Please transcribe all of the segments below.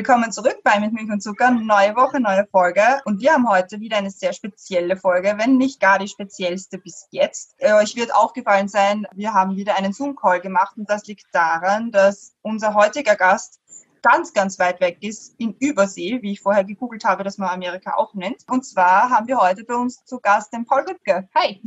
Willkommen zurück bei Mit Milch und Zucker. Neue Woche, neue Folge. Und wir haben heute wieder eine sehr spezielle Folge, wenn nicht gar die speziellste bis jetzt. Äh, euch wird aufgefallen sein, wir haben wieder einen Zoom-Call gemacht und das liegt daran, dass unser heutiger Gast ganz, ganz weit weg ist, in Übersee, wie ich vorher gegoogelt habe, dass man Amerika auch nennt. Und zwar haben wir heute bei uns zu Gast den Paul Rübke. Hi.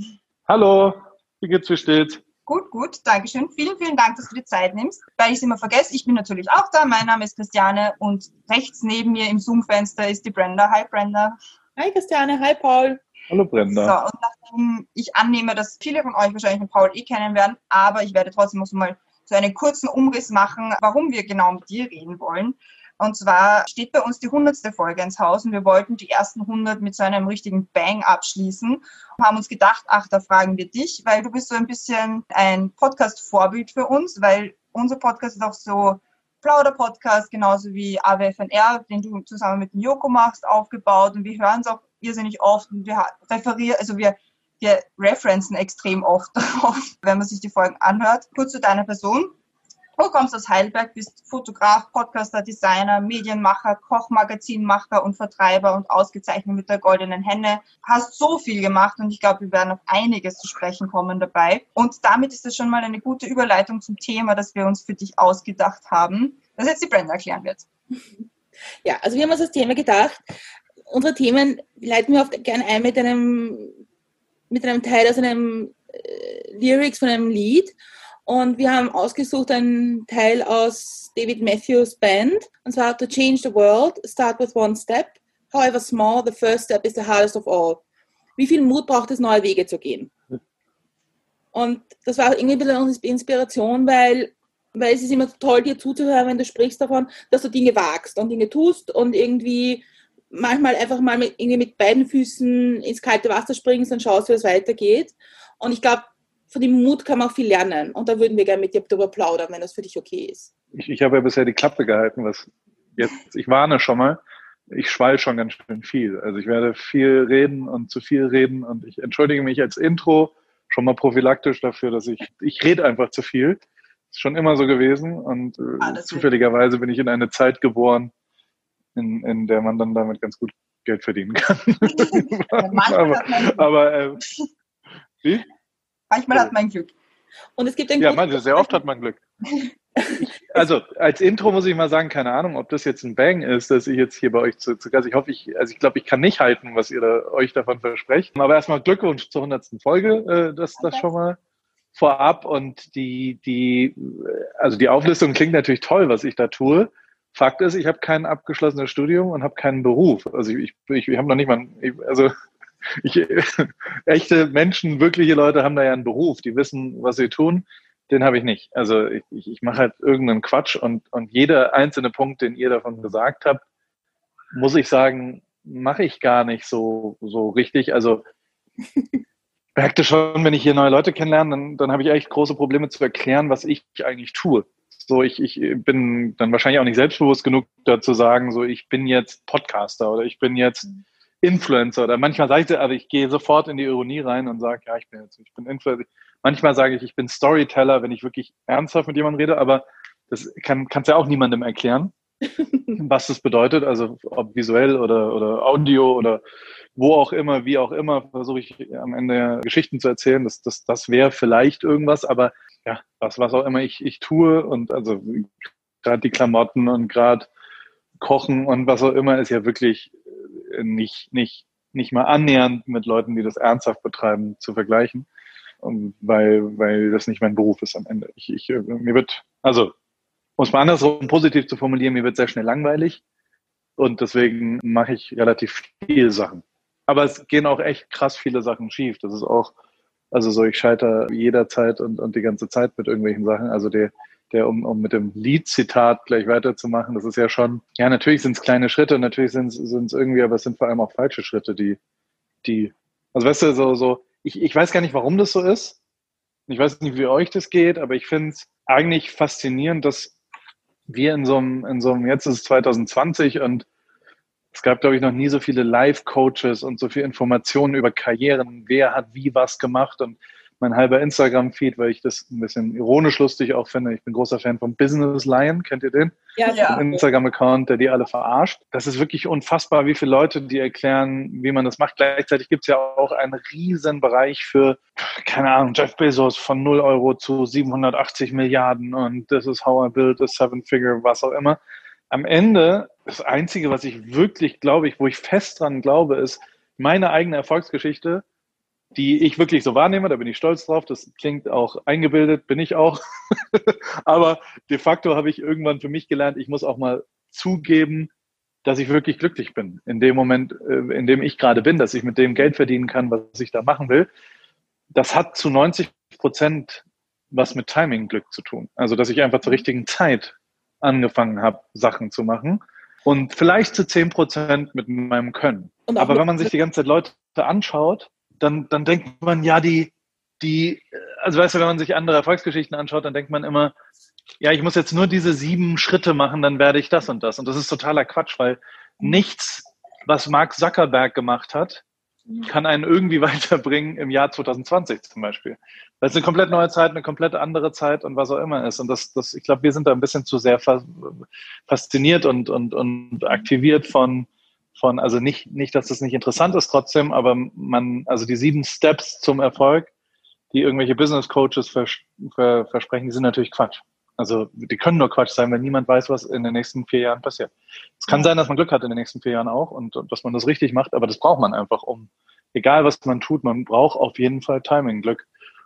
Hallo, wie geht's, wie steht's? Gut, gut, Dankeschön. Vielen, vielen Dank, dass du dir Zeit nimmst. Weil ich es immer vergesse, ich bin natürlich auch da. Mein Name ist Christiane und rechts neben mir im Zoom-Fenster ist die Brenda. Hi, Brenda. Hi Christiane, hi Paul. Hallo Brenda. So, und nachdem ich annehme, dass viele von euch wahrscheinlich den Paul eh kennen werden, aber ich werde trotzdem noch mal so einen kurzen Umriss machen, warum wir genau mit dir reden wollen. Und zwar steht bei uns die hundertste Folge ins Haus und wir wollten die ersten 100 mit so einem richtigen Bang abschließen und haben uns gedacht, ach, da fragen wir dich, weil du bist so ein bisschen ein Podcast-Vorbild für uns, weil unser Podcast ist auch so Plauder-Podcast, genauso wie AWFNR, den du zusammen mit dem Joko machst, aufgebaut und wir hören es auch irrsinnig oft und wir referieren, also wir wir referenzen extrem oft darauf, wenn man sich die Folgen anhört. Kurz zu deiner Person. Du kommst aus Heidelberg, bist Fotograf, Podcaster, Designer, Medienmacher, Kochmagazinmacher und Vertreiber und ausgezeichnet mit der goldenen Henne. Hast so viel gemacht und ich glaube, wir werden auf einiges zu sprechen kommen dabei. Und damit ist das schon mal eine gute Überleitung zum Thema, das wir uns für dich ausgedacht haben, das jetzt die Brenda erklären wird. Ja, also wir haben uns das Thema gedacht. Unsere Themen leiten wir oft gerne ein mit einem, mit einem Teil aus einem äh, Lyrics von einem Lied. Und wir haben ausgesucht einen Teil aus David Matthews Band. Und zwar To Change the World, Start with One Step. However small, the first step is the hardest of all. Wie viel Mut braucht es, neue Wege zu gehen? Und das war irgendwie ein bisschen unsere Inspiration, weil, weil es ist immer toll, dir zuzuhören, wenn du sprichst davon, dass du Dinge wagst und Dinge tust und irgendwie manchmal einfach mal mit, irgendwie mit beiden Füßen ins kalte Wasser springst und schaust, wie es weitergeht. Und ich glaube, von dem Mut kann man auch viel lernen. Und da würden wir gerne mit dir darüber plaudern, wenn das für dich okay ist. Ich, ich habe ja bisher die Klappe gehalten, was jetzt, ich warne schon mal, ich schwall schon ganz schön viel. Also ich werde viel reden und zu viel reden und ich entschuldige mich als Intro schon mal prophylaktisch dafür, dass ich, ich rede einfach zu viel. Ist schon immer so gewesen und äh, zufälligerweise bin ich in eine Zeit geboren, in, in der man dann damit ganz gut Geld verdienen kann. aber, aber äh, wie? Manchmal hat man Glück. Und es gibt ein Ja, manchmal, sehr oft hat man Glück. also als Intro muss ich mal sagen, keine Ahnung, ob das jetzt ein Bang ist, dass ich jetzt hier bei euch zu, zu Gast. Ich hoffe, ich, also ich glaube, ich kann nicht halten, was ihr da, euch davon versprecht. Aber erstmal Glückwunsch zur 100. Folge, äh, das, das schon mal vorab. Und die, die, also die Auflistung klingt natürlich toll, was ich da tue. Fakt ist, ich habe kein abgeschlossenes Studium und habe keinen Beruf. Also ich, ich, ich habe noch nicht mal, also ich, echte Menschen, wirkliche Leute haben da ja einen Beruf, die wissen, was sie tun. Den habe ich nicht. Also ich, ich mache halt irgendeinen Quatsch und, und jeder einzelne Punkt, den ihr davon gesagt habt, muss ich sagen, mache ich gar nicht so, so richtig. Also merkte schon, wenn ich hier neue Leute kennenlerne, dann, dann habe ich echt große Probleme zu erklären, was ich eigentlich tue. So, ich, ich bin dann wahrscheinlich auch nicht selbstbewusst genug dazu sagen, so ich bin jetzt Podcaster oder ich bin jetzt Influencer oder manchmal sage ich, aber ich gehe sofort in die Ironie rein und sage, ja, ich bin jetzt, ich bin Influencer. Manchmal sage ich, ich bin Storyteller, wenn ich wirklich ernsthaft mit jemandem rede, aber das kann kannst ja auch niemandem erklären, was das bedeutet, also ob visuell oder, oder Audio oder wo auch immer, wie auch immer, versuche ich am Ende Geschichten zu erzählen. Das, das, das wäre vielleicht irgendwas, aber ja, was, was auch immer ich, ich tue und also gerade die Klamotten und gerade Kochen und was auch immer ist ja wirklich nicht, nicht, nicht mal annähernd mit Leuten, die das ernsthaft betreiben, zu vergleichen. Und weil, weil das nicht mein Beruf ist am Ende. Ich, ich, mir wird, also, um es mal andersrum positiv zu formulieren, mir wird sehr schnell langweilig. Und deswegen mache ich relativ viele Sachen. Aber es gehen auch echt krass viele Sachen schief. Das ist auch, also so, ich scheitere jederzeit und, und die ganze Zeit mit irgendwelchen Sachen. Also der, der, um, um mit dem Lied-Zitat gleich weiterzumachen, das ist ja schon, ja, natürlich sind es kleine Schritte, natürlich sind es irgendwie, aber es sind vor allem auch falsche Schritte, die, die, also weißt du, so, so, ich, ich weiß gar nicht, warum das so ist. Ich weiß nicht, wie euch das geht, aber ich finde es eigentlich faszinierend, dass wir in so einem, in so einem, jetzt ist es 2020 und es gab, glaube ich, noch nie so viele Live-Coaches und so viel Informationen über Karrieren, wer hat wie was gemacht und mein halber Instagram-Feed, weil ich das ein bisschen ironisch lustig auch finde. Ich bin großer Fan von Business Lion, kennt ihr den? Ja, Ja. Ein Instagram-Account, der die alle verarscht. Das ist wirklich unfassbar, wie viele Leute, die erklären, wie man das macht. Gleichzeitig gibt es ja auch einen riesen Bereich für, keine Ahnung, Jeff Bezos von 0 Euro zu 780 Milliarden und this is how I build a seven-figure, was auch immer. Am Ende, das Einzige, was ich wirklich glaube, ich, wo ich fest dran glaube, ist meine eigene Erfolgsgeschichte, die ich wirklich so wahrnehme, da bin ich stolz drauf. Das klingt auch eingebildet, bin ich auch. Aber de facto habe ich irgendwann für mich gelernt, ich muss auch mal zugeben, dass ich wirklich glücklich bin in dem Moment, äh, in dem ich gerade bin, dass ich mit dem Geld verdienen kann, was ich da machen will. Das hat zu 90 Prozent was mit Timing-Glück zu tun. Also, dass ich einfach zur richtigen Zeit angefangen habe, Sachen zu machen. Und vielleicht zu 10 Prozent mit meinem Können. Aber wenn man sich die ganze Zeit Leute anschaut, dann, dann denkt man, ja, die, die, also weißt du, wenn man sich andere Erfolgsgeschichten anschaut, dann denkt man immer, ja, ich muss jetzt nur diese sieben Schritte machen, dann werde ich das und das. Und das ist totaler Quatsch, weil nichts, was Mark Zuckerberg gemacht hat, kann einen irgendwie weiterbringen im Jahr 2020 zum Beispiel. Weil es eine komplett neue Zeit, eine komplett andere Zeit und was auch immer ist. Und das, das ich glaube, wir sind da ein bisschen zu sehr fas- fasziniert und, und, und aktiviert von, von, also nicht, nicht, dass das nicht interessant ist trotzdem, aber man, also die sieben Steps zum Erfolg, die irgendwelche Business Coaches vers ver versprechen, die sind natürlich Quatsch. Also die können nur Quatsch sein, wenn niemand weiß, was in den nächsten vier Jahren passiert. Es kann sein, dass man Glück hat in den nächsten vier Jahren auch und, und dass man das richtig macht, aber das braucht man einfach, um, egal was man tut, man braucht auf jeden Fall Timing-Glück,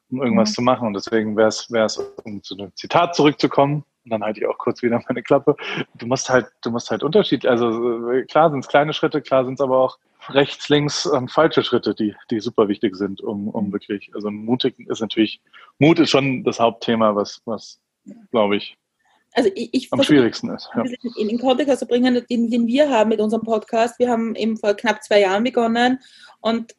um irgendwas Mhm. zu machen. Und deswegen wäre es, wäre es, um zu einem Zitat zurückzukommen, und dann halte ich auch kurz wieder meine Klappe. Du musst halt, du musst halt Unterschied, also äh, klar sind es kleine Schritte, klar sind es aber auch rechts, links ähm, falsche Schritte, die, die super wichtig sind, um, um wirklich, also mutig ist natürlich, Mut ist schon das Hauptthema, was, was glaube ich, Also ich, ich am schwierigsten ist. Ja. in den Kontext zu bringen, den, den wir haben mit unserem Podcast. Wir haben eben vor knapp zwei Jahren begonnen und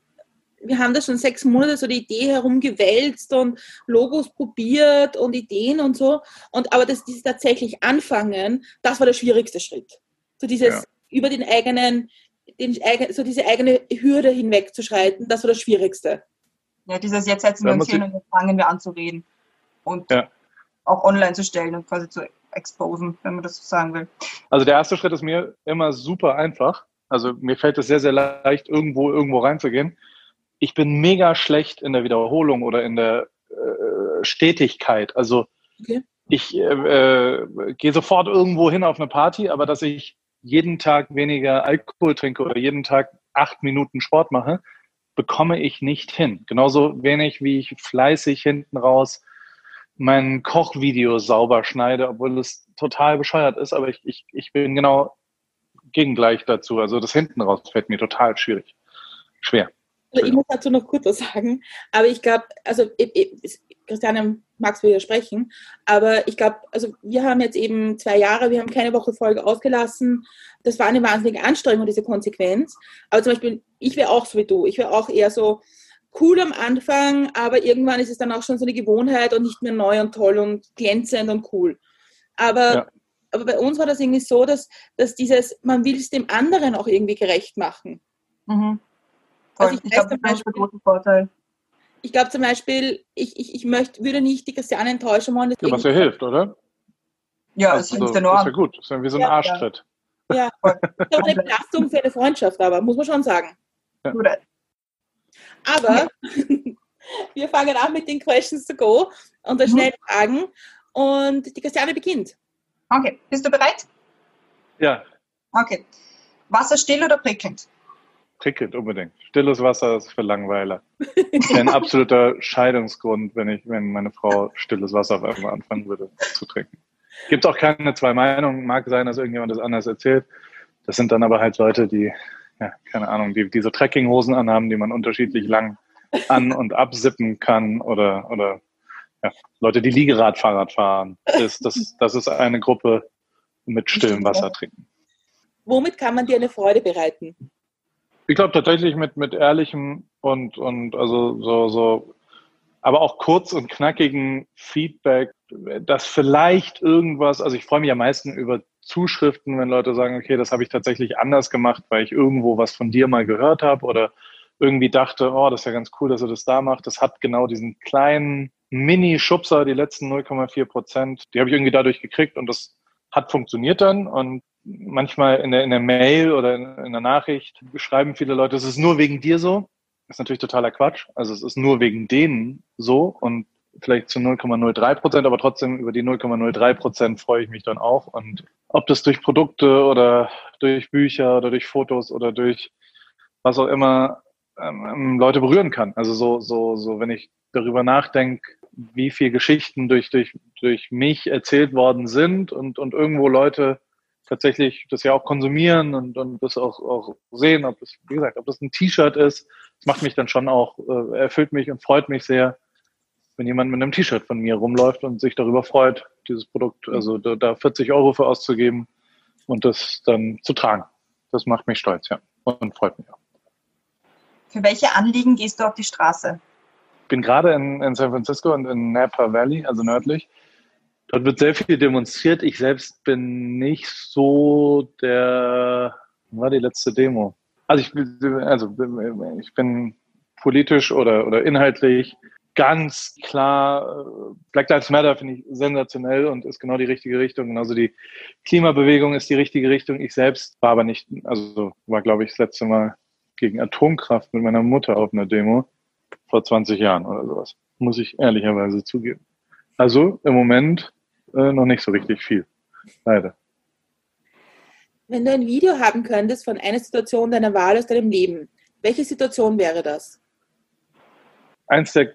wir haben da schon sechs Monate so die Idee herumgewälzt und Logos probiert und Ideen und so. Und aber das, dieses tatsächlich anfangen, das war der schwierigste Schritt. So dieses Ja. über den eigenen, den, so diese eigene Hürde hinwegzuschreiten, das war das Schwierigste. Ja, dieses jetzt setzen wir uns hin und jetzt fangen wir an zu reden. Und Ja. auch online zu stellen und quasi zu exposen, wenn man das so sagen will. Also der erste Schritt ist mir immer super einfach. Also mir fällt es sehr, sehr leicht, irgendwo, irgendwo reinzugehen. Ich bin mega schlecht in der Wiederholung oder in der äh, Stetigkeit. Also Okay. ich äh, äh, gehe sofort irgendwo hin auf eine Party, aber dass ich jeden Tag weniger Alkohol trinke oder jeden Tag acht Minuten Sport mache, bekomme ich nicht hin. Genauso wenig, wie ich fleißig hinten raus mein Kochvideo sauber schneide, obwohl es total bescheuert ist, aber ich, ich, ich bin genau gegengleich dazu. Also das hinten raus fällt mir total schwierig. Schwer. Also ich muss dazu noch kurz was sagen, aber ich glaube, also ich, ich, Christiane mag es widersprechen, aber ich glaube, also wir haben jetzt eben zwei Jahre, wir haben keine Woche Folge ausgelassen. Das war eine wahnsinnige Anstrengung, diese Konsequenz. Aber zum Beispiel, ich wäre auch so wie du. Ich wäre auch eher so cool am Anfang, aber irgendwann ist es dann auch schon so eine Gewohnheit und nicht mehr neu und toll und glänzend und cool. Aber, Ja. aber bei uns war das irgendwie so, dass, dass dieses, man will es dem anderen auch irgendwie gerecht machen. Mhm. Voll. Also ich ich glaube, zum das ist der Beispiel- große Vorteil. Ich glaube zum Beispiel, ich, ich, ich möchte, würde nicht die Christiane enttäuschen wollen. Ja, was ja hilft, oder? Ja, das also, hilft das ist ja gut. Das ist ja wie so ein Ja, Arschtritt. Ja, das ist eine Belastung für eine Freundschaft, aber muss man schon sagen. Oder, Aber wir fangen an mit den Questions to go und den Mhm. schnellen Fragen. Und die Christiane beginnt. okay, bist du bereit? Ja, Okay. Wasser still oder prickelnd? Prickelt unbedingt. Stilles Wasser ist für Langweiler. Wäre ein absoluter Scheidungsgrund, wenn ich, wenn meine Frau stilles Wasser auf einmal anfangen würde zu trinken. Gibt auch keine zwei Meinungen. Mag sein, dass irgendjemand das anders erzählt. Das sind dann aber halt Leute, die, ja, keine Ahnung, die, die so Trekkinghosen anhaben, die man unterschiedlich lang an- und absippen kann oder, oder ja, Leute, die Liegeradfahrrad fahren. Das, das, das ist eine Gruppe mit stillem Wasser trinken. Womit kann man dir eine Freude bereiten? Ich glaube tatsächlich mit, mit ehrlichem und, und also so, so, aber auch kurz und knackigen Feedback dass vielleicht irgendwas, also ich freue mich am meisten über Zuschriften, wenn Leute sagen, okay, das habe ich tatsächlich anders gemacht, weil ich irgendwo was von dir mal gehört habe oder irgendwie dachte, oh, das ist ja ganz cool, dass er das da macht. Das hat genau diesen kleinen Mini-Schubser, die letzten 0,4 Prozent, die habe ich irgendwie dadurch gekriegt und das hat funktioniert dann und manchmal in der, in der Mail oder in, in der Nachricht schreiben viele Leute, es ist nur wegen dir so. Das ist natürlich totaler Quatsch. Also es ist nur wegen denen so und vielleicht zu 0,03 Prozent, aber trotzdem über die 0,03 Prozent freue ich mich dann auch. Und ob das durch Produkte oder durch Bücher oder durch Fotos oder durch was auch immer ähm, ähm Leute berühren kann. Also so, so, so, wenn ich darüber nachdenke, wie viele Geschichten durch, durch, durch mich erzählt worden sind und, und irgendwo Leute tatsächlich das ja auch konsumieren und, und das auch, auch sehen, ob das, wie gesagt, ob das ein T-Shirt ist, das macht mich dann schon auch, äh, erfüllt mich und freut mich sehr, wenn jemand mit einem T-Shirt von mir rumläuft und sich darüber freut, dieses Produkt, also da, da 40 Euro für auszugeben und das dann zu tragen. Das macht mich stolz, ja, und freut mich auch. Für welche Anliegen gehst du auf die Straße? Ich bin gerade in, in San Francisco und in Napa Valley, also nördlich. Dort wird sehr viel demonstriert. Ich selbst bin nicht so der, war die letzte Demo? Also ich, also ich bin politisch oder, oder inhaltlich ganz klar, äh, Black Lives Matter finde ich sensationell und ist genau die richtige Richtung. Also die Klimabewegung ist die richtige Richtung. Ich selbst war aber nicht, also war glaube ich das letzte Mal gegen Atomkraft mit meiner Mutter auf einer Demo vor 20 Jahren oder sowas. Muss ich ehrlicherweise zugeben. Also im Moment äh, noch nicht so richtig viel. Leider. Wenn du ein Video haben könntest von einer Situation deiner Wahl aus deinem Leben, welche Situation wäre das? Eins der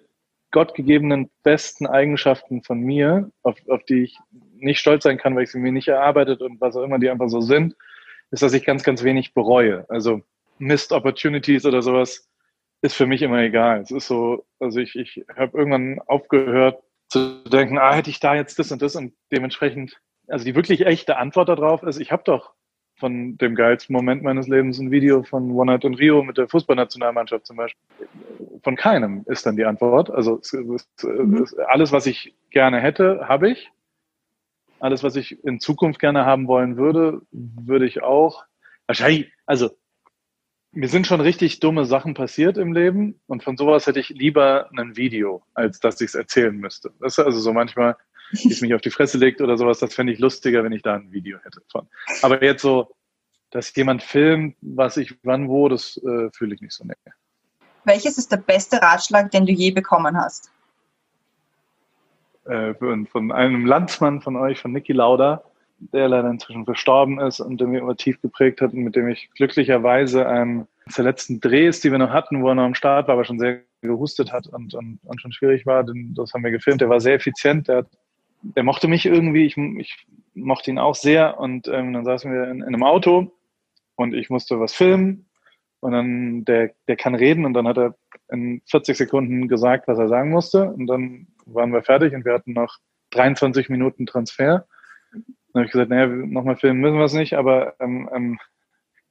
gottgegebenen besten Eigenschaften von mir, auf, auf die ich nicht stolz sein kann, weil ich sie mir nicht erarbeitet und was auch immer die einfach so sind, ist, dass ich ganz, ganz wenig bereue. Also Missed Opportunities oder sowas ist für mich immer egal. Es ist so, also ich, ich habe irgendwann aufgehört zu denken, ah, hätte ich da jetzt das und das und dementsprechend, also die wirklich echte Antwort darauf ist, ich habe doch von dem geilsten Moment meines Lebens ein Video von One Night in Rio mit der Fußballnationalmannschaft zum Beispiel. Von keinem ist dann die Antwort. Also es, es, es, alles, was ich gerne hätte, habe ich. Alles, was ich in Zukunft gerne haben wollen würde, würde ich auch. Wahrscheinlich, also mir sind schon richtig dumme Sachen passiert im Leben und von sowas hätte ich lieber ein Video, als dass ich es erzählen müsste. Das ist also so manchmal, wie es mich auf die Fresse legt oder sowas, das fände ich lustiger, wenn ich da ein Video hätte von. Aber jetzt so, dass jemand filmt, was ich wann wo, das äh, fühle ich nicht so. Nee. Welches ist der beste Ratschlag, den du je bekommen hast? Äh, von einem Landsmann von euch, von Niki Lauda der leider inzwischen verstorben ist und der mir immer tief geprägt hat und mit dem ich glücklicherweise ähm, der letzten Drehs, die wir noch hatten, wo er noch am Start war, aber schon sehr gehustet hat und, und, und schon schwierig war, denn das haben wir gefilmt. Der war sehr effizient, der, der mochte mich irgendwie, ich, ich mochte ihn auch sehr und ähm, dann saßen wir in, in einem Auto und ich musste was filmen und dann, der, der kann reden und dann hat er in 40 Sekunden gesagt, was er sagen musste und dann waren wir fertig und wir hatten noch 23 Minuten Transfer dann habe ich gesagt, naja, nochmal filmen müssen wir es nicht, aber ähm, ähm,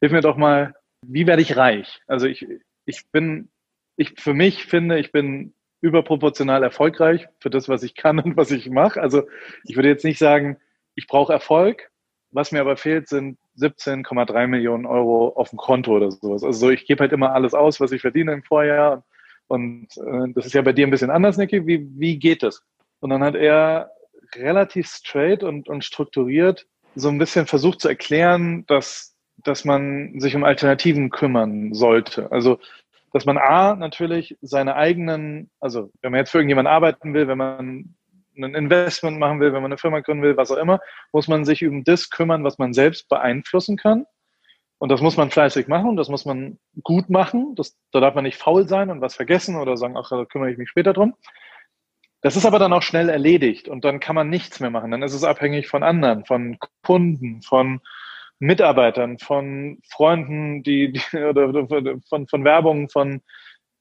hilf mir doch mal, wie werde ich reich? Also ich, ich bin, ich für mich finde, ich bin überproportional erfolgreich für das, was ich kann und was ich mache. Also ich würde jetzt nicht sagen, ich brauche Erfolg. Was mir aber fehlt, sind 17,3 Millionen Euro auf dem Konto oder sowas. Also ich gebe halt immer alles aus, was ich verdiene im Vorjahr. Und äh, das ist ja bei dir ein bisschen anders, Niki. Wie, wie geht das? Und dann hat er relativ straight und, und strukturiert so ein bisschen versucht zu erklären, dass, dass man sich um Alternativen kümmern sollte. Also, dass man A, natürlich seine eigenen, also wenn man jetzt für irgendjemanden arbeiten will, wenn man ein Investment machen will, wenn man eine Firma gründen will, was auch immer, muss man sich um das kümmern, was man selbst beeinflussen kann. Und das muss man fleißig machen, das muss man gut machen. Das, da darf man nicht faul sein und was vergessen oder sagen, ach, da kümmere ich mich später drum. Das ist aber dann auch schnell erledigt und dann kann man nichts mehr machen. Dann ist es abhängig von anderen, von Kunden, von Mitarbeitern, von Freunden, die, die oder von, von Werbung, von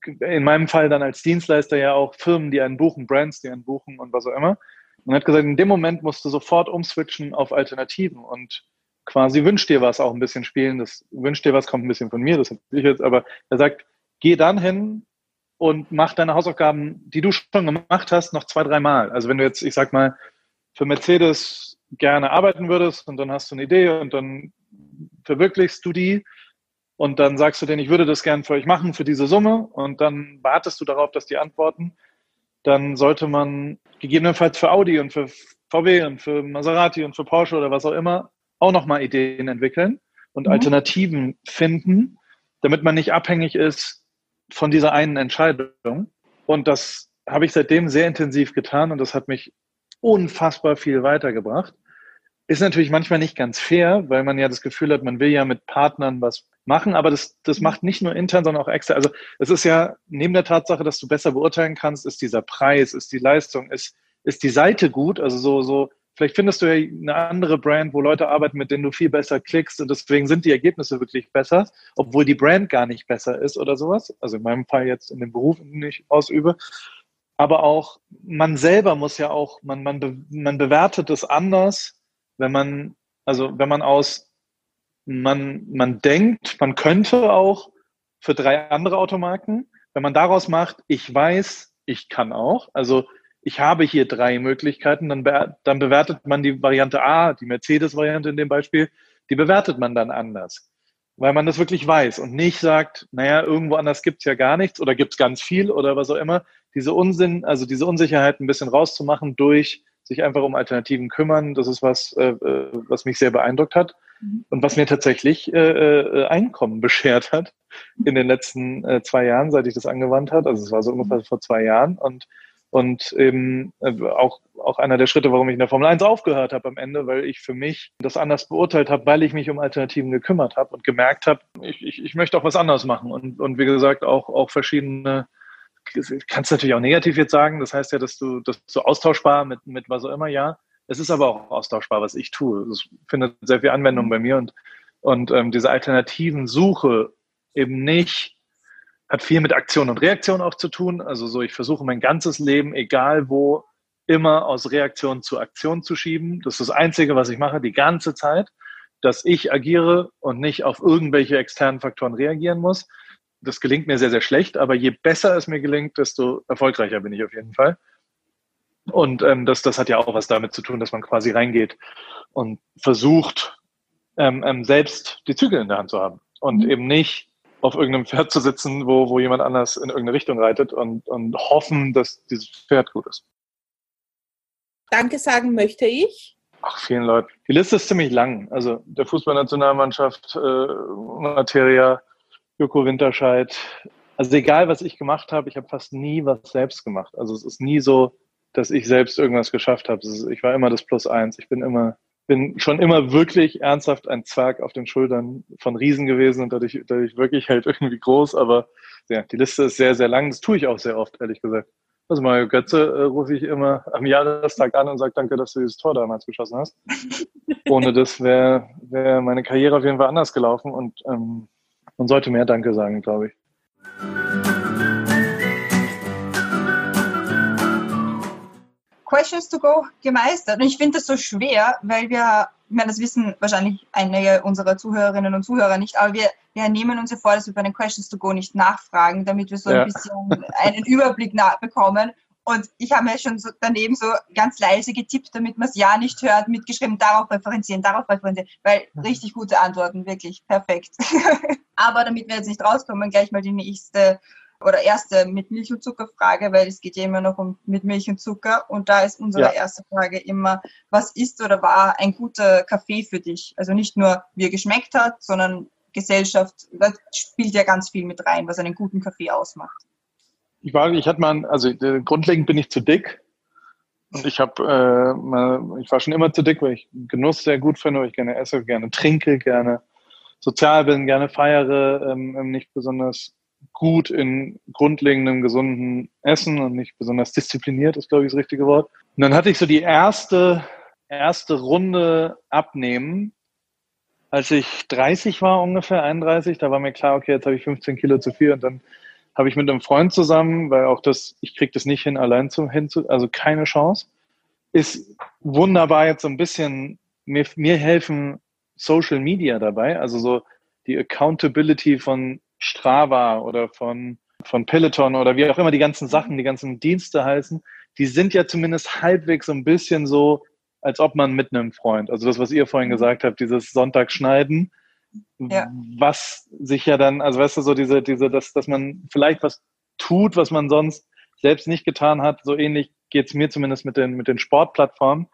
in meinem Fall dann als Dienstleister ja auch Firmen, die einen buchen, Brands, die einen buchen und was auch immer. Und hat gesagt, in dem Moment musst du sofort umswitchen auf Alternativen und quasi wünsch dir was auch ein bisschen spielen. Das wünsch dir was kommt ein bisschen von mir, das habe ich jetzt, aber er sagt, geh dann hin, und mach deine Hausaufgaben, die du schon gemacht hast, noch zwei, dreimal. Also wenn du jetzt, ich sag mal, für Mercedes gerne arbeiten würdest und dann hast du eine Idee und dann verwirklichst du die und dann sagst du denen, ich würde das gerne für euch machen für diese Summe und dann wartest du darauf, dass die antworten, dann sollte man gegebenenfalls für Audi und für VW und für Maserati und für Porsche oder was auch immer auch nochmal Ideen entwickeln und mhm. Alternativen finden, damit man nicht abhängig ist von dieser einen Entscheidung. Und das habe ich seitdem sehr intensiv getan und das hat mich unfassbar viel weitergebracht. Ist natürlich manchmal nicht ganz fair, weil man ja das Gefühl hat, man will ja mit Partnern was machen, aber das, das mhm. macht nicht nur intern, sondern auch extern. Also es ist ja neben der Tatsache, dass du besser beurteilen kannst, ist dieser Preis, ist die Leistung, ist, ist die Seite gut. Also so, so, vielleicht findest du ja eine andere Brand, wo Leute arbeiten, mit denen du viel besser klickst und deswegen sind die Ergebnisse wirklich besser, obwohl die Brand gar nicht besser ist oder sowas. Also in meinem Fall jetzt in dem Beruf, den ich ausübe. Aber auch man selber muss ja auch, man, man, man bewertet es anders, wenn man, also wenn man aus, man, man denkt, man könnte auch für drei andere Automarken, wenn man daraus macht, ich weiß, ich kann auch, also ich habe hier drei Möglichkeiten, dann, be, dann bewertet man die Variante A, die Mercedes-Variante in dem Beispiel, die bewertet man dann anders weil man das wirklich weiß und nicht sagt, naja, irgendwo anders gibt's ja gar nichts oder gibt's ganz viel oder was auch immer. Diese Unsinn, also diese Unsicherheit ein bisschen rauszumachen durch sich einfach um Alternativen kümmern, das ist was, äh, äh was mich sehr beeindruckt hat mhm. und was mir tatsächlich äh, äh, Einkommen beschert hat in den letzten äh, zwei Jahren, seit ich das angewandt habe. Also es war so ungefähr vor zwei Jahren und und eben äh, auch, auch einer der Schritte, warum ich in der Formel 1 aufgehört habe am Ende, weil ich für mich das anders beurteilt habe, weil ich mich um Alternativen gekümmert habe und gemerkt habe, ich, ich, ich möchte auch was anderes machen. Und, und wie gesagt, auch, auch verschiedene, kannst natürlich auch negativ jetzt sagen, das heißt ja, dass du, dass du austauschbar mit, mit was auch immer, ja. Es ist aber auch austauschbar, was ich tue. Es findet sehr viel Anwendung bei mir und, und ähm, diese alternativen Suche eben nicht hat viel mit Aktion und Reaktion auch zu tun. Also so, ich versuche mein ganzes Leben, egal wo, immer aus Reaktion zu Aktion zu schieben. Das ist das Einzige, was ich mache, die ganze Zeit, dass ich agiere und nicht auf irgendwelche externen Faktoren reagieren muss. Das gelingt mir sehr, sehr schlecht, aber je besser es mir gelingt, desto erfolgreicher bin ich auf jeden Fall. Und ähm, das, das hat ja auch was damit zu tun, dass man quasi reingeht und versucht, ähm, ähm, selbst die Zügel in der Hand zu haben und mhm. eben nicht auf irgendeinem Pferd zu sitzen, wo, wo jemand anders in irgendeine Richtung reitet und, und hoffen, dass dieses Pferd gut ist. Danke sagen möchte ich. Ach, vielen Leuten. Die Liste ist ziemlich lang. Also der Fußballnationalmannschaft, äh, Materia, Joko Winterscheid. Also egal, was ich gemacht habe, ich habe fast nie was selbst gemacht. Also es ist nie so, dass ich selbst irgendwas geschafft habe. Ich war immer das Plus eins. Ich bin immer bin schon immer wirklich ernsthaft ein Zwerg auf den Schultern von Riesen gewesen und dadurch, dadurch wirklich halt irgendwie groß, aber ja, die Liste ist sehr, sehr lang. Das tue ich auch sehr oft, ehrlich gesagt. Also Mario Götze äh, rufe ich immer am Jahrestag an und sage danke, dass du dieses Tor damals geschossen hast. Ohne das wäre wär meine Karriere auf jeden Fall anders gelaufen und ähm, man sollte mehr Danke sagen, glaube ich. Questions to Go gemeistert. Und ich finde das so schwer, weil wir, ich meine, das wissen wahrscheinlich einige unserer Zuhörerinnen und Zuhörer nicht, aber wir, wir nehmen uns ja vor, dass wir bei den Questions to Go nicht nachfragen, damit wir so ja. ein bisschen einen Überblick bekommen. Und ich habe mir schon so daneben so ganz leise getippt, damit man es ja nicht hört, mitgeschrieben, darauf referenzieren, darauf referenzieren, weil richtig gute Antworten, wirklich perfekt. Aber damit wir jetzt nicht rauskommen, gleich mal die nächste oder erste mit Milch und Zucker Frage, weil es geht ja immer noch um mit Milch und Zucker. Und da ist unsere ja. erste Frage immer, was ist oder war ein guter Kaffee für dich? Also nicht nur, wie er geschmeckt hat, sondern Gesellschaft, da spielt ja ganz viel mit rein, was einen guten Kaffee ausmacht. Ich war, ich hatte mal, also äh, grundlegend bin ich zu dick. Und ich habe, äh, ich war schon immer zu dick, weil ich Genuss sehr gut finde, weil ich gerne esse, gerne trinke, gerne sozial bin, gerne feiere, ähm, ähm nicht besonders gut in grundlegendem gesunden Essen und nicht besonders diszipliniert, ist glaube ich das richtige Wort. Und dann hatte ich so die erste, erste Runde abnehmen, als ich 30 war ungefähr, 31, da war mir klar, okay, jetzt habe ich 15 Kilo zu viel und dann habe ich mit einem Freund zusammen, weil auch das, ich kriege das nicht hin, allein zu, hinzu, also keine Chance. Ist wunderbar jetzt so ein bisschen, mir, mir helfen Social Media dabei, also so die Accountability von Strava oder von, von Peloton oder wie auch immer die ganzen Sachen, die ganzen Dienste heißen, die sind ja zumindest halbwegs so ein bisschen so als ob man mit einem Freund, also das, was ihr vorhin mhm. gesagt habt, dieses Sonntagschneiden, Ja. was sich ja dann, also weißt du, so diese, diese, dass, dass man vielleicht was tut, was man sonst selbst nicht getan hat. So ähnlich geht's mir zumindest mit den, mit den Sportplattformen.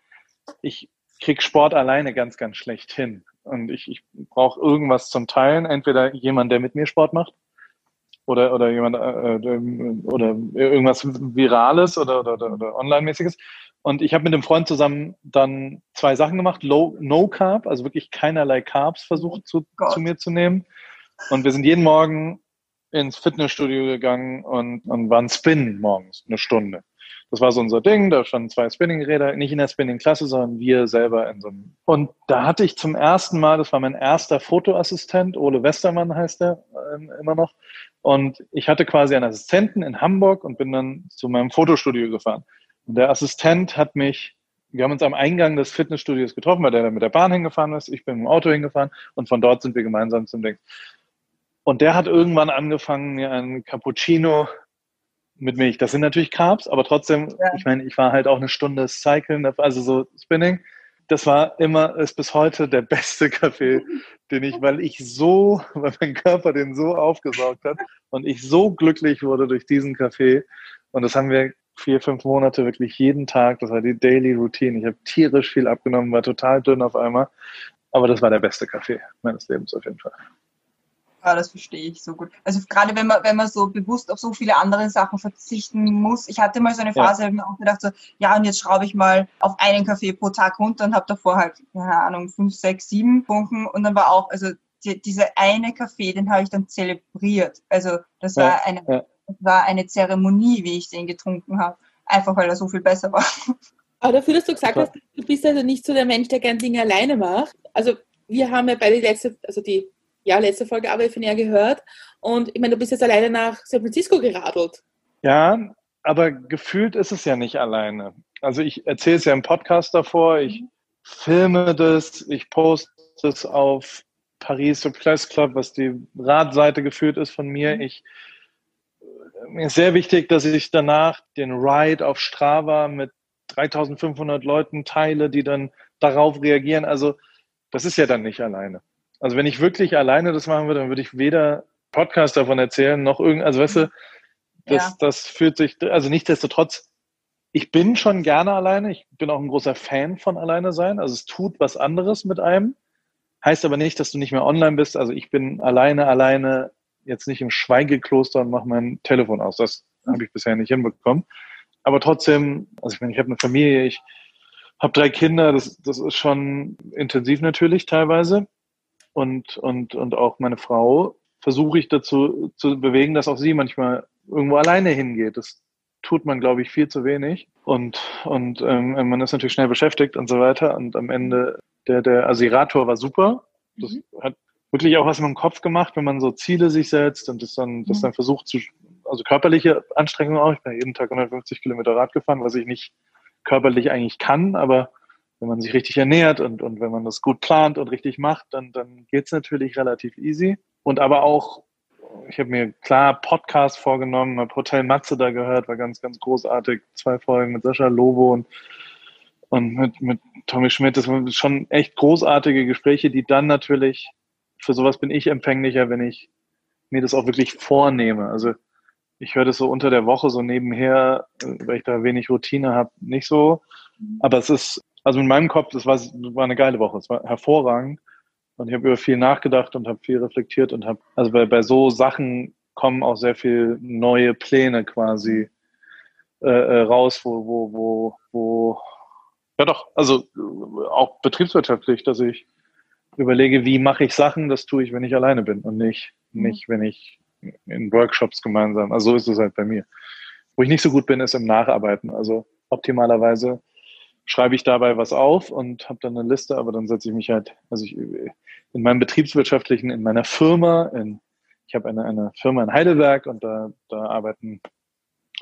Ich krieg Sport alleine ganz, ganz schlecht hin. Und ich, ich brauche irgendwas zum Teilen. Entweder jemand, der mit mir Sport macht, oder, oder jemand, äh, äh, oder irgendwas Virales oder, oder, oder, oder Online-mäßiges. Und ich habe mit einem Freund zusammen dann zwei Sachen gemacht. Low, no Carb, also wirklich keinerlei Carbs versucht zu, Gott. zu mir zu nehmen. Und wir sind jeden Morgen ins Fitnessstudio gegangen und, und waren Spin morgens, eine Stunde. Das war so unser Ding, da standen zwei Spinningräder, nicht in der Spinning-Klasse, sondern wir selber in so einem. Und da hatte ich zum ersten Mal, das war mein erster Fotoassistent, Ole Westermann heißt er ähm, immer noch. Und ich hatte quasi einen Assistenten in Hamburg und bin dann zu meinem Fotostudio gefahren. Und der Assistent hat mich, wir haben uns am Eingang des Fitnessstudios getroffen, weil der da mit der Bahn hingefahren ist. Ich bin mit dem Auto hingefahren und von dort sind wir gemeinsam zum Ding. Und der hat irgendwann angefangen, mir einen Cappuccino mit Milch. Das sind natürlich Carbs, aber trotzdem, Ja. ich meine, ich war halt auch eine Stunde Cycling, also so Spinning. Das war immer, ist bis heute der beste Kaffee, den ich, weil ich so, weil mein Körper den so aufgesaugt hat und ich so glücklich wurde durch diesen Kaffee. Und das haben wir vier, fünf Monate wirklich jeden Tag. Das war die Daily Routine. Ich habe tierisch viel abgenommen, war total dünn auf einmal. Aber das war der beste Kaffee meines Lebens auf jeden Fall. Ja, das verstehe ich so gut. Also gerade wenn man, wenn man so bewusst auf so viele andere Sachen verzichten muss. Ich hatte mal so eine Ja. Phase, da habe ich mir auch gedacht, so, ja, und jetzt schraube ich mal auf einen Kaffee pro Tag runter und habe davor halt, keine Ahnung, fünf, sechs, sieben getrunken. Und dann war auch, also die, dieser eine Kaffee, den habe ich dann zelebriert. Also das Ja, war eine, ja. war eine Zeremonie, wie ich den getrunken habe. Einfach weil er so viel besser war. Aber dafür, dass du gesagt hast, du bist also nicht so der Mensch, der gern Dinge alleine macht. Also wir haben ja beide die letzte, also die ja, letzte Folge ihr gehört. Und ich meine, du bist jetzt alleine nach San Francisco geradelt. Ja, aber gefühlt ist es ja nicht alleine. Also ich erzähle es ja im Podcast davor, ich filme das, ich poste es auf Paris Press Club, was die Radseite geführt ist von mir. Ich, mir ist sehr wichtig, dass ich danach den Ride auf Strava mit 3500 Leuten teile, die dann darauf reagieren. Also das ist ja dann nicht alleine. Also wenn ich wirklich alleine das machen würde, dann würde ich weder Podcast davon erzählen, noch irgend, also weißt du, das, Ja. das fühlt sich, also nichtsdestotrotz, ich bin schon gerne alleine. Ich bin auch ein großer Fan von alleine sein. Also es tut was anderes mit einem. Heißt aber nicht, dass du nicht mehr online bist. Also ich bin alleine, alleine, jetzt nicht im Schweigekloster und mache mein Telefon aus. Das habe ich bisher nicht hinbekommen. Aber trotzdem, also ich meine, ich habe eine Familie, ich habe drei Kinder, das, das ist schon intensiv natürlich teilweise. Und, und, und auch meine Frau versuche ich dazu zu bewegen, dass auch sie manchmal irgendwo alleine hingeht. Das tut man, glaube ich, viel zu wenig. Und, und ähm, man ist natürlich schnell beschäftigt und so weiter. Und am Ende, der, der Asirator war super. Das hat wirklich auch was mit dem Kopf gemacht, wenn man so Ziele sich setzt und das dann, das Mhm. dann versucht zu, also körperliche Anstrengung auch. Ich bin jeden Tag 150 Kilometer Rad gefahren, was ich nicht körperlich eigentlich kann, aber wenn man sich richtig ernährt und, und wenn man das gut plant und richtig macht, dann, dann geht's natürlich relativ easy. Und aber auch, ich habe mir klar Podcast vorgenommen, habe Hotel Matze da gehört, war ganz, ganz großartig. Zwei Folgen mit Sascha Lobo und, und mit, mit Tommy Schmidt. Das waren schon echt großartige Gespräche, die dann natürlich, für sowas bin ich empfänglicher, wenn ich mir das auch wirklich vornehme. Also ich höre das so unter der Woche so nebenher, weil ich da wenig Routine habe, nicht so. Aber es ist, also in meinem Kopf, das war, war eine geile Woche, es war hervorragend. Und ich habe über viel nachgedacht und habe viel reflektiert und habe, also bei, bei so Sachen kommen auch sehr viel neue Pläne quasi äh, äh, raus, wo, wo, wo, wo, ja doch, also äh, auch betriebswirtschaftlich, dass ich überlege, wie mache ich Sachen, das tue ich, wenn ich alleine bin und nicht, nicht, wenn ich in Workshops gemeinsam, also so ist es halt bei mir. Wo ich nicht so gut bin, ist im Nacharbeiten. Also optimalerweise schreibe ich dabei was auf und habe dann eine Liste, aber dann setze ich mich halt, also ich, in meinem betriebswirtschaftlichen, in meiner Firma, in, ich habe eine, eine Firma in Heidelberg und da, da arbeiten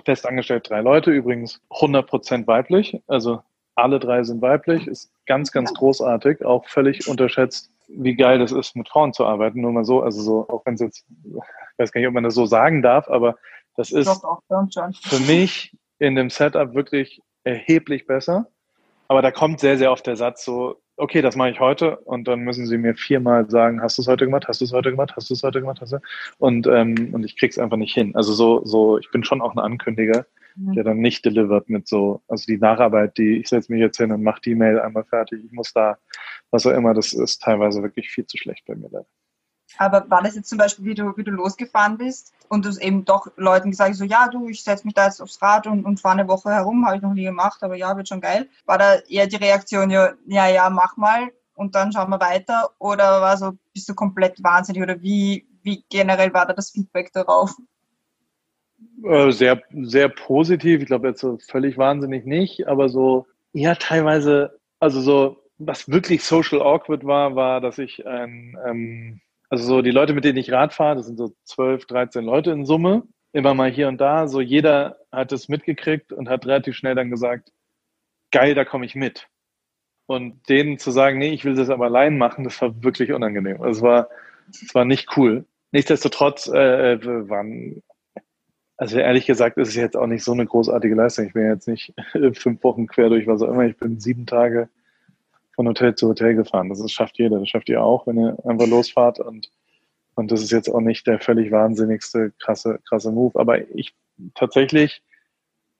festangestellt drei Leute, übrigens 100 Prozent weiblich, also alle drei sind weiblich, ist ganz, ganz großartig, auch völlig unterschätzt, wie geil das ist, mit Frauen zu arbeiten, nur mal so, also so, auch wenn es jetzt, ich weiß gar nicht, ob man das so sagen darf, aber das ist für mich in dem Setup wirklich erheblich besser. Aber da kommt sehr, sehr oft der Satz so, okay, das mache ich heute und dann müssen sie mir viermal sagen, hast du es heute gemacht, hast du es heute gemacht, hast du es heute gemacht, hast du und ähm, und ich krieg's einfach nicht hin. Also so so, ich bin schon auch ein Ankündiger, mhm. der dann nicht delivert mit so, also die Nacharbeit, die ich setze mich jetzt hin und mache die Mail einmal fertig, ich muss da, was auch immer, das ist teilweise wirklich viel zu schlecht bei mir leider. Aber war das jetzt zum Beispiel, wie du, wie du losgefahren bist und du eben doch Leuten gesagt hast, so ja, du, ich setze mich da jetzt aufs Rad und, und fahre eine Woche herum, habe ich noch nie gemacht, aber ja, wird schon geil. War da eher die Reaktion, ja, ja, ja, mach mal und dann schauen wir weiter? Oder war so, bist du komplett wahnsinnig oder wie, wie generell war da das Feedback darauf? Äh, sehr, sehr positiv. Ich glaube jetzt so völlig wahnsinnig nicht, aber so, ja, teilweise, also so, was wirklich social awkward war, war, dass ich ein, ähm, also so die Leute, mit denen ich Rad fahre, das sind so 12, 13 Leute in Summe, immer mal hier und da, so jeder hat es mitgekriegt und hat relativ schnell dann gesagt, geil, da komme ich mit. Und denen zu sagen, nee, ich will das aber allein machen, das war wirklich unangenehm. Also es war, es war nicht cool. Nichtsdestotrotz äh, waren, also ehrlich gesagt, ist es jetzt auch nicht so eine großartige Leistung. Ich bin jetzt nicht fünf Wochen quer durch was auch immer. Ich bin sieben Tage von Hotel zu Hotel gefahren. Das, schafft jeder, das schafft ihr auch, wenn ihr einfach losfahrt und und das ist jetzt auch nicht der völlig wahnsinnigste krasse krasse Move, aber ich tatsächlich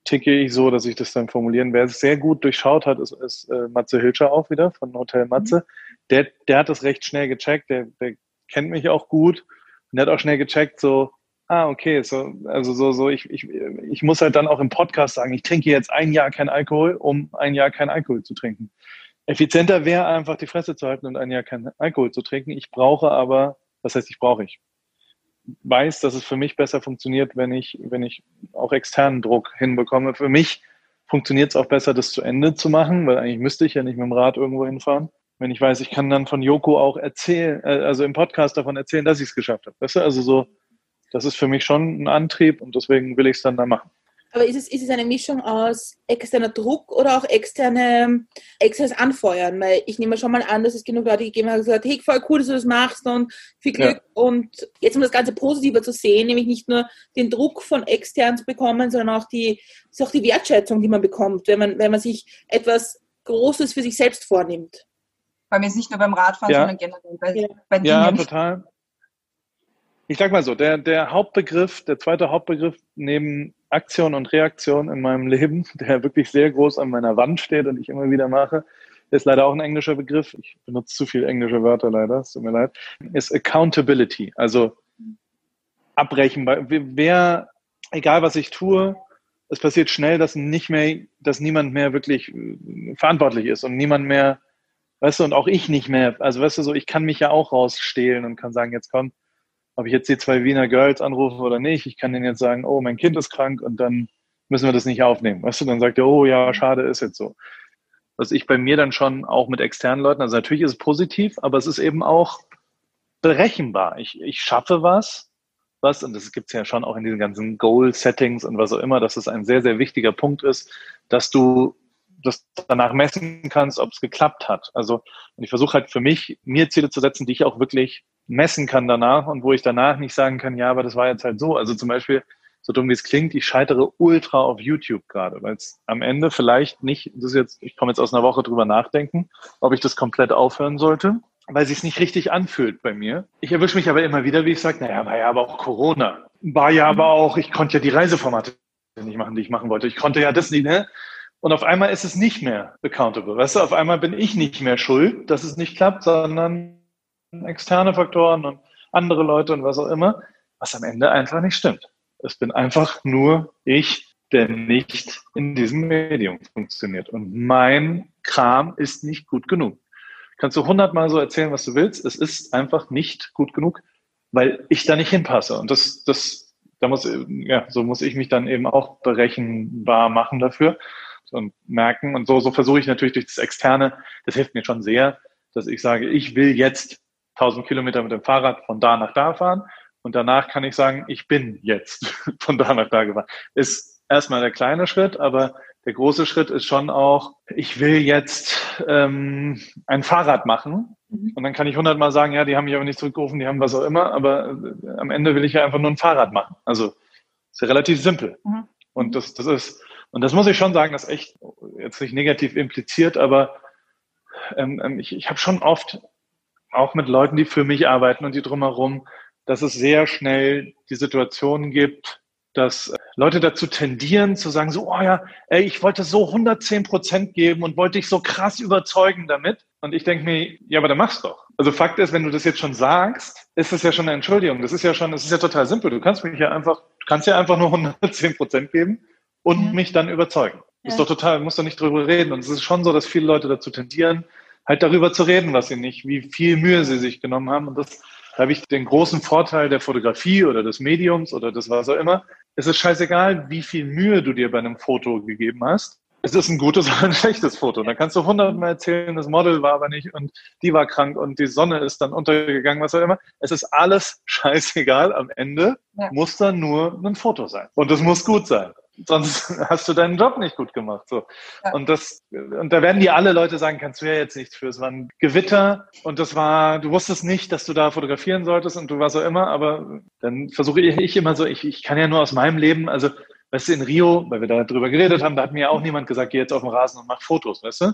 ticke ich so, dass ich das dann formulieren. Wer es sehr gut durchschaut hat, ist, ist äh, Matze Hilscher auch wieder von Hotel Matze. Mhm. Der, der hat das recht schnell gecheckt, der, der kennt mich auch gut und der hat auch schnell gecheckt, so, ah, okay, so, also so, so, ich, ich, ich muss halt dann auch im Podcast sagen, ich trinke jetzt ein Jahr kein Alkohol, um ein Jahr kein Alkohol zu trinken effizienter wäre einfach die Fresse zu halten und ein Jahr keinen Alkohol zu trinken. Ich brauche aber, was heißt ich brauche ich? Weiß, dass es für mich besser funktioniert, wenn ich, wenn ich auch externen Druck hinbekomme. Für mich funktioniert es auch besser, das zu Ende zu machen, weil eigentlich müsste ich ja nicht mit dem Rad irgendwo hinfahren. Wenn ich weiß, ich kann dann von Joko auch erzählen, äh, also im Podcast davon erzählen, dass ich es geschafft habe. Weißt du, also so, das ist für mich schon ein Antrieb und deswegen will ich es dann da machen. Aber ist es, ist es eine Mischung aus externer Druck oder auch externe, externes Anfeuern? Weil ich nehme schon mal an, dass es genug Leute gegeben hat, die gesagt hey, voll cool, dass du das machst und viel Glück. Ja. Und jetzt, um das Ganze positiver zu sehen, nämlich nicht nur den Druck von extern zu bekommen, sondern auch die, ist auch die Wertschätzung, die man bekommt, wenn man, wenn man sich etwas Großes für sich selbst vornimmt. Bei mir ist nicht nur beim Radfahren, ja. sondern generell bei, ja. bei Dingen. Ja, total. Ich sag mal so, der, der Hauptbegriff, der zweite Hauptbegriff neben Aktion und Reaktion in meinem Leben, der wirklich sehr groß an meiner Wand steht und ich immer wieder mache, ist leider auch ein englischer Begriff. Ich benutze zu viele englische Wörter leider, es tut mir leid. Ist Accountability, also abbrechen. Wer, egal was ich tue, es passiert schnell, dass nicht mehr, dass niemand mehr wirklich äh, verantwortlich ist und niemand mehr, weißt du, und auch ich nicht mehr. Also weißt du, so ich kann mich ja auch rausstehlen und kann sagen, jetzt komm, ob ich jetzt die zwei Wiener Girls anrufe oder nicht. Ich kann denen jetzt sagen, oh, mein Kind ist krank und dann müssen wir das nicht aufnehmen. Weißt du, dann sagt er, oh ja, schade, ist jetzt so. Was ich bei mir dann schon auch mit externen Leuten, also natürlich ist es positiv, aber es ist eben auch berechenbar. Ich, ich schaffe was, was, und das gibt es ja schon auch in diesen ganzen Goal-Settings und was auch immer, dass es ein sehr, sehr wichtiger Punkt ist, dass du das danach messen kannst, ob es geklappt hat. Also, und ich versuche halt für mich, mir Ziele zu setzen, die ich auch wirklich messen kann danach und wo ich danach nicht sagen kann, ja, aber das war jetzt halt so. Also zum Beispiel, so dumm wie es klingt, ich scheitere ultra auf YouTube gerade, weil es am Ende vielleicht nicht, das ist jetzt, ich komme jetzt aus einer Woche drüber nachdenken, ob ich das komplett aufhören sollte, weil sich nicht richtig anfühlt bei mir. Ich erwische mich aber immer wieder, wie ich sage, naja, war ja aber auch Corona. War ja aber auch, ich konnte ja die Reiseformate nicht machen, die ich machen wollte. Ich konnte ja das nicht, ne? Und auf einmal ist es nicht mehr accountable. Weißt du, auf einmal bin ich nicht mehr schuld, dass es nicht klappt, sondern externe Faktoren und andere Leute und was auch immer, was am Ende einfach nicht stimmt. Es bin einfach nur ich, der nicht in diesem Medium funktioniert. Und mein Kram ist nicht gut genug. Kannst du hundertmal so erzählen, was du willst. Es ist einfach nicht gut genug, weil ich da nicht hinpasse. Und das, das, da muss, ja, so muss ich mich dann eben auch berechenbar machen dafür und merken. Und so, so versuche ich natürlich durch das Externe, das hilft mir schon sehr, dass ich sage, ich will jetzt 1000 Kilometer mit dem Fahrrad von da nach da fahren und danach kann ich sagen, ich bin jetzt von da nach da gefahren. Ist erstmal der kleine Schritt, aber der große Schritt ist schon auch, ich will jetzt ähm, ein Fahrrad machen. Mhm. Und dann kann ich hundertmal sagen, ja, die haben mich aber nicht zurückgerufen, die haben was auch immer, aber äh, am Ende will ich ja einfach nur ein Fahrrad machen. Also ist ja relativ simpel. Mhm. Und das, das ist, Und das muss ich schon sagen, das ist echt jetzt nicht negativ impliziert, aber ähm, ähm ich, ich habe schon oft auch mit Leuten, die für mich arbeiten und die drumherum, dass es sehr schnell die Situation gibt, dass Leute dazu tendieren zu sagen, so, oh ja, ey, ich wollte so 110 Prozent geben und wollte dich so krass überzeugen damit. Und ich denke mir, ja, aber dann mach's doch. Also Fakt ist, wenn du das jetzt schon sagst, ist es ja schon eine Entschuldigung. Das ist ja schon, das ist ja total simpel. Du kannst mich ja einfach, du kannst ja einfach nur 110 Prozent geben und mhm. mich dann überzeugen. Ja. Ist doch total, musst doch nicht drüber reden. Und es ist schon so, dass viele Leute dazu tendieren, halt darüber zu reden, was sie nicht, wie viel Mühe sie sich genommen haben. Und das habe ich den großen Vorteil der Fotografie oder des Mediums oder des was auch immer. Es ist scheißegal, wie viel Mühe du dir bei einem Foto gegeben hast. Es ist ein gutes oder ein schlechtes Foto. Da kannst du hundertmal erzählen, das Model war aber nicht und die war krank und die Sonne ist dann untergegangen, was auch immer. Es ist alles scheißegal. Am Ende ja. muss dann nur ein Foto sein. Und es muss gut sein sonst hast du deinen Job nicht gut gemacht. So. Ja. Und das, und da werden dir alle Leute sagen, kannst du ja jetzt nichts für. Es war ein Gewitter und das war, du wusstest nicht, dass du da fotografieren solltest und du warst auch immer, aber dann versuche ich immer so, ich, ich kann ja nur aus meinem Leben, also weißt du, in Rio, weil wir da drüber geredet haben, da hat mir ja auch niemand gesagt, geh jetzt auf den Rasen und mach Fotos, weißt du?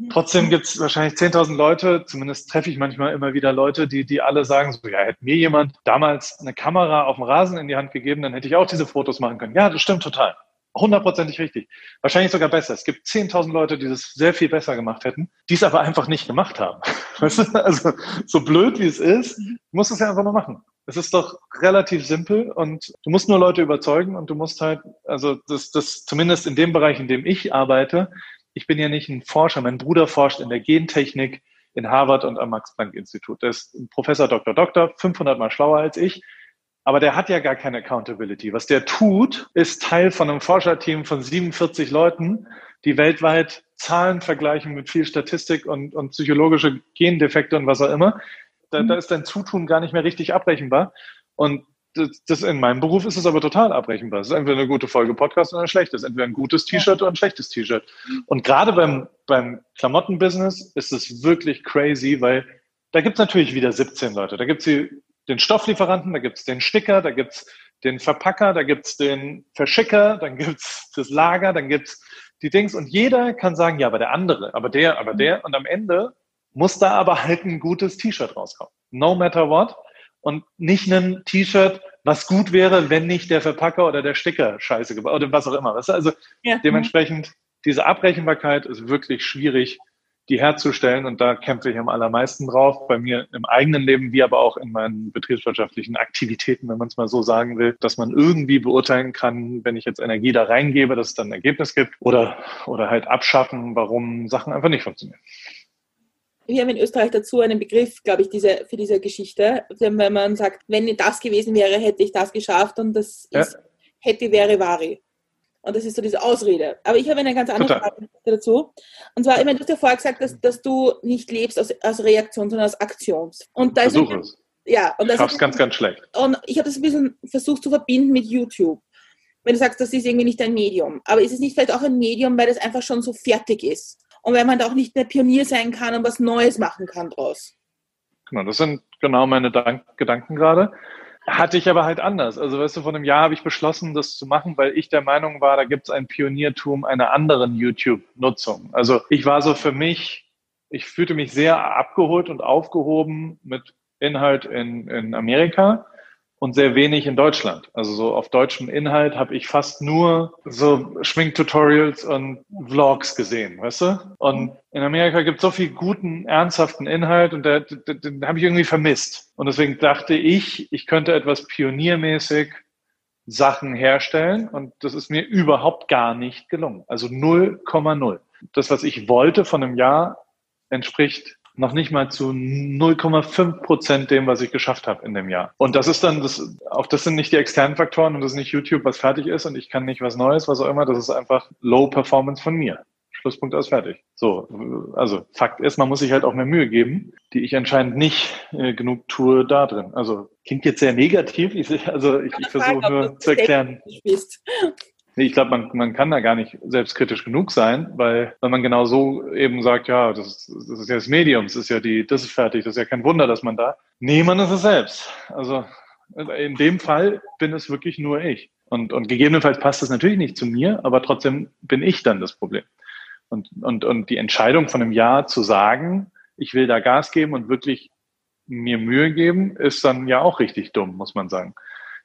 Mhm. Trotzdem gibt es wahrscheinlich 10.000 Leute, zumindest treffe ich manchmal immer wieder Leute, die, die alle sagen, so, ja, hätte mir jemand damals eine Kamera auf dem Rasen in die Hand gegeben, dann hätte ich auch diese Fotos machen können. Ja, das stimmt total. Hundertprozentig richtig. Wahrscheinlich sogar besser. Es gibt 10.000 Leute, die das sehr viel besser gemacht hätten, die es aber einfach nicht gemacht haben. Weißt du? Also, so blöd wie es ist, musst du es ja einfach nur machen. Es ist doch relativ simpel und du musst nur Leute überzeugen und du musst halt, also das, das zumindest in dem Bereich, in dem ich arbeite, ich bin ja nicht ein Forscher, mein Bruder forscht in der Gentechnik in Harvard und am Max-Planck-Institut. Der ist ein Professor Dr. Doktor, 500 mal schlauer als ich. Aber der hat ja gar keine Accountability. Was der tut, ist Teil von einem Forscherteam von 47 Leuten, die weltweit Zahlen vergleichen mit viel Statistik und, und psychologische Gendefekte und was auch immer. Da, da ist dein Zutun gar nicht mehr richtig abrechenbar. Und das, das in meinem Beruf ist es aber total abrechenbar. Es ist entweder eine gute Folge Podcast oder ein schlechtes. Entweder ein gutes T-Shirt oder ein schlechtes T-Shirt. Und gerade beim, beim Klamottenbusiness ist es wirklich crazy, weil da gibt es natürlich wieder 17 Leute. Da gibt es den Stofflieferanten, da gibt es den Sticker, da gibt es den Verpacker, da gibt es den Verschicker, dann gibt es das Lager, dann gibt es die Dings. Und jeder kann sagen, ja, aber der andere, aber der, aber der. Und am Ende muss da aber halt ein gutes T-Shirt rauskommen. No matter what und nicht ein T-Shirt, was gut wäre, wenn nicht der Verpacker oder der Sticker scheiße gebaut oder was auch immer. Also ja. dementsprechend, diese Abrechenbarkeit ist wirklich schwierig, die herzustellen und da kämpfe ich am allermeisten drauf, bei mir im eigenen Leben, wie aber auch in meinen betriebswirtschaftlichen Aktivitäten, wenn man es mal so sagen will, dass man irgendwie beurteilen kann, wenn ich jetzt Energie da reingebe, dass es dann ein Ergebnis gibt oder, oder halt abschaffen, warum Sachen einfach nicht funktionieren wir haben in Österreich dazu einen Begriff, glaube ich, diese, für diese Geschichte, wenn man sagt, wenn das gewesen wäre, hätte ich das geschafft und das ja. ist, hätte, wäre, vari. Und das ist so diese Ausrede. Aber ich habe eine ganz andere Total. Frage dazu. Und zwar, ich meine, du hast ja vorher gesagt, dass, dass du nicht lebst aus, aus Reaktion, sondern aus Aktion. Und da Versuch ist, es. Ja, und das ich ist ganz, ganz schlecht. Und ich habe das ein bisschen versucht zu verbinden mit YouTube. Wenn du sagst, das ist irgendwie nicht ein Medium. Aber ist es nicht vielleicht auch ein Medium, weil das einfach schon so fertig ist? Und wenn man da auch nicht mehr Pionier sein kann und was Neues machen kann draus. Genau, das sind genau meine Dank Gedanken gerade. Hatte ich aber halt anders. Also, weißt du, vor einem Jahr habe ich beschlossen, das zu machen, weil ich der Meinung war, da gibt es ein Pioniertum einer anderen YouTube-Nutzung. Also, ich war so für mich, ich fühlte mich sehr abgeholt und aufgehoben mit Inhalt in, in Amerika und sehr wenig in Deutschland. Also so auf deutschem Inhalt habe ich fast nur so Schminktutorials und Vlogs gesehen, weißt du? Und in Amerika gibt es so viel guten, ernsthaften Inhalt und den, den, den habe ich irgendwie vermisst. Und deswegen dachte ich, ich könnte etwas pioniermäßig Sachen herstellen und das ist mir überhaupt gar nicht gelungen. Also 0,0. Das, was ich wollte von einem Jahr, entspricht noch nicht mal zu 0,5 Prozent dem, was ich geschafft habe in dem Jahr. Und das ist dann, das, auch das sind nicht die externen Faktoren und das ist nicht YouTube, was fertig ist und ich kann nicht was Neues, was auch immer. Das ist einfach Low Performance von mir. Schlusspunkt aus fertig. So, also Fakt ist, man muss sich halt auch mehr Mühe geben, die ich anscheinend nicht äh, genug tue da drin. Also klingt jetzt sehr negativ. Ich, also ich, ich versuche nur zu erklären. Nee, ich glaube, man, man kann da gar nicht selbstkritisch genug sein, weil wenn man genau so eben sagt, ja, das, das ist ja das Medium, das ist ja die, das ist fertig, das ist ja kein Wunder, dass man da. Nee, man ist es selbst. Also in dem Fall bin es wirklich nur ich. Und, und gegebenenfalls passt es natürlich nicht zu mir, aber trotzdem bin ich dann das Problem. Und, und, und die Entscheidung von einem Jahr zu sagen, ich will da Gas geben und wirklich mir Mühe geben, ist dann ja auch richtig dumm, muss man sagen.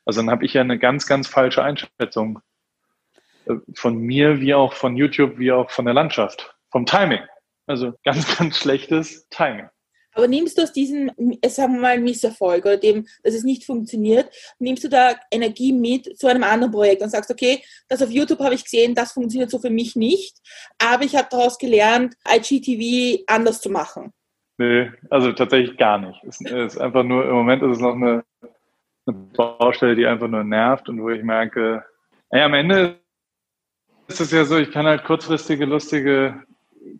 Also dann habe ich ja eine ganz, ganz falsche Einschätzung äh, von mir, wie auch von YouTube, wie auch von der Landschaft, vom Timing. Also ganz, ganz schlechtes Timing. Aber nimmst du aus diesem, sagen wir mal, Misserfolg oder dem, dass es nicht funktioniert, nimmst du da Energie mit zu einem anderen Projekt und sagst, okay, das auf YouTube habe ich gesehen, das funktioniert so für mich nicht, aber ich habe daraus gelernt, IGTV anders zu machen. Nee, also tatsächlich gar nicht. Es ist einfach nur, im Moment ist es noch eine, eine Baustelle, die einfach nur nervt und wo ich merke, naja, am Ende ist es ja so, ich kann halt kurzfristige, lustige,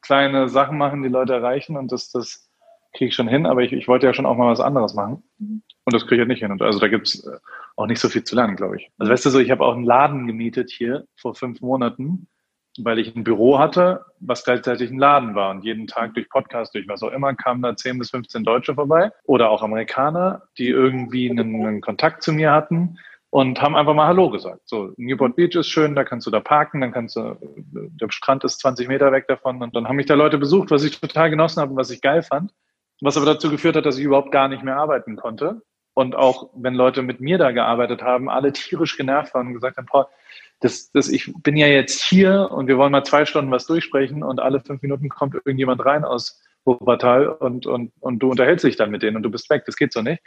kleine Sachen machen, die Leute erreichen und das, das kriege ich schon hin, aber ich, ich wollte ja schon auch mal was anderes machen. Mhm. Und das kriege ich halt nicht hin. Und also da gibt's äh, auch nicht so viel zu lernen, glaube ich. Also weißt du so, ich habe auch einen Laden gemietet hier vor fünf Monaten, weil ich ein Büro hatte, was gleichzeitig ein Laden war. Und jeden Tag durch Podcast, durch was auch immer, kamen da 10 bis 15 Deutsche vorbei oder auch Amerikaner, die irgendwie einen, einen Kontakt zu mir hatten und haben einfach mal Hallo gesagt. So, Newport Beach ist schön, da kannst du da parken, dann kannst du, der Strand ist 20 Meter weg davon und dann haben mich da Leute besucht, was ich total genossen habe und was ich geil fand. Was aber dazu geführt hat, dass ich überhaupt gar nicht mehr arbeiten konnte. Und auch wenn Leute mit mir da gearbeitet haben, alle tierisch genervt waren und gesagt haben, Paul, das, das, ich bin ja jetzt hier und wir wollen mal zwei Stunden was durchsprechen und alle fünf Minuten kommt irgendjemand rein aus Wuppertal und, und, und du unterhältst dich dann mit denen und du bist weg. Das geht so nicht.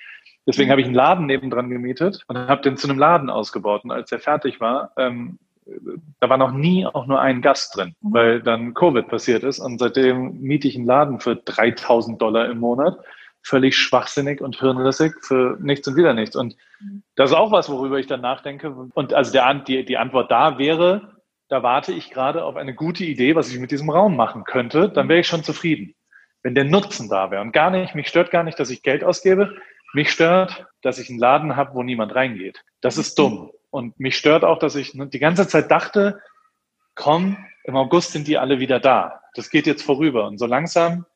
Deswegen habe ich einen Laden nebendran gemietet und habe den zu einem Laden ausgebaut. Und als der fertig war, ähm, da war noch nie auch nur ein Gast drin, mhm. weil dann Covid passiert ist und seitdem miete ich einen Laden für 3000 Dollar im Monat. Völlig schwachsinnig und hirnrissig für nichts und wieder nichts. Und mhm. das ist auch was, worüber ich dann nachdenke. Und also der, die, die Antwort da wäre, da warte ich gerade auf eine gute Idee, was ich mit diesem Raum machen könnte, dann wäre ich schon zufrieden. Wenn der Nutzen da wäre und gar nicht, mich stört gar nicht, dass ich Geld ausgebe, mich stört, dass ich einen Laden habe, wo niemand reingeht. Das ist dumm. Und mich stört auch, dass ich die ganze Zeit dachte, komm, im August sind die alle wieder da. Das geht jetzt vorüber. Und so langsam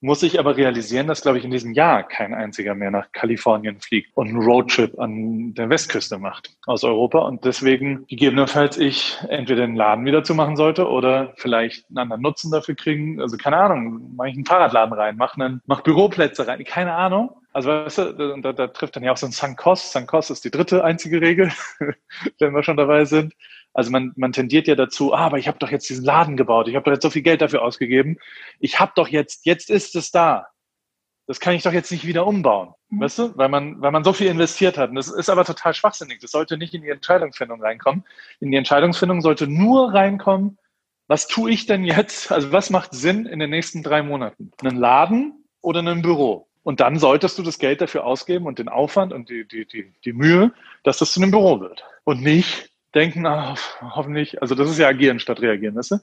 muss ich aber realisieren, dass, glaube ich, in diesem Jahr kein einziger mehr nach Kalifornien fliegt und einen Roadtrip an der Westküste macht aus Europa. Und deswegen gegebenenfalls ich entweder den Laden wieder zumachen sollte oder vielleicht einen anderen Nutzen dafür kriegen. Also keine Ahnung, mache ich einen Fahrradladen rein, mache einen, mach Büroplätze rein, keine Ahnung. Also weißt du, da, da trifft dann ja auch so ein Sankos. Sankos ist die dritte einzige Regel, wenn wir schon dabei sind. Also man, man tendiert ja dazu, ah, aber ich habe doch jetzt diesen Laden gebaut, ich habe doch jetzt so viel Geld dafür ausgegeben. Ich habe doch jetzt, jetzt ist es da. Das kann ich doch jetzt nicht wieder umbauen, mhm. weißt du? Weil man, weil man so viel investiert hat. Und das ist aber total schwachsinnig. Das sollte nicht in die Entscheidungsfindung reinkommen. In die Entscheidungsfindung sollte nur reinkommen, was tue ich denn jetzt? Also was macht Sinn in den nächsten drei Monaten? Einen Laden oder ein Büro? Und dann solltest du das Geld dafür ausgeben und den Aufwand und die, die, die, die Mühe, dass das zu einem Büro wird. Und nicht denken, ah, hoffentlich, also das ist ja agieren statt reagieren, weißt du?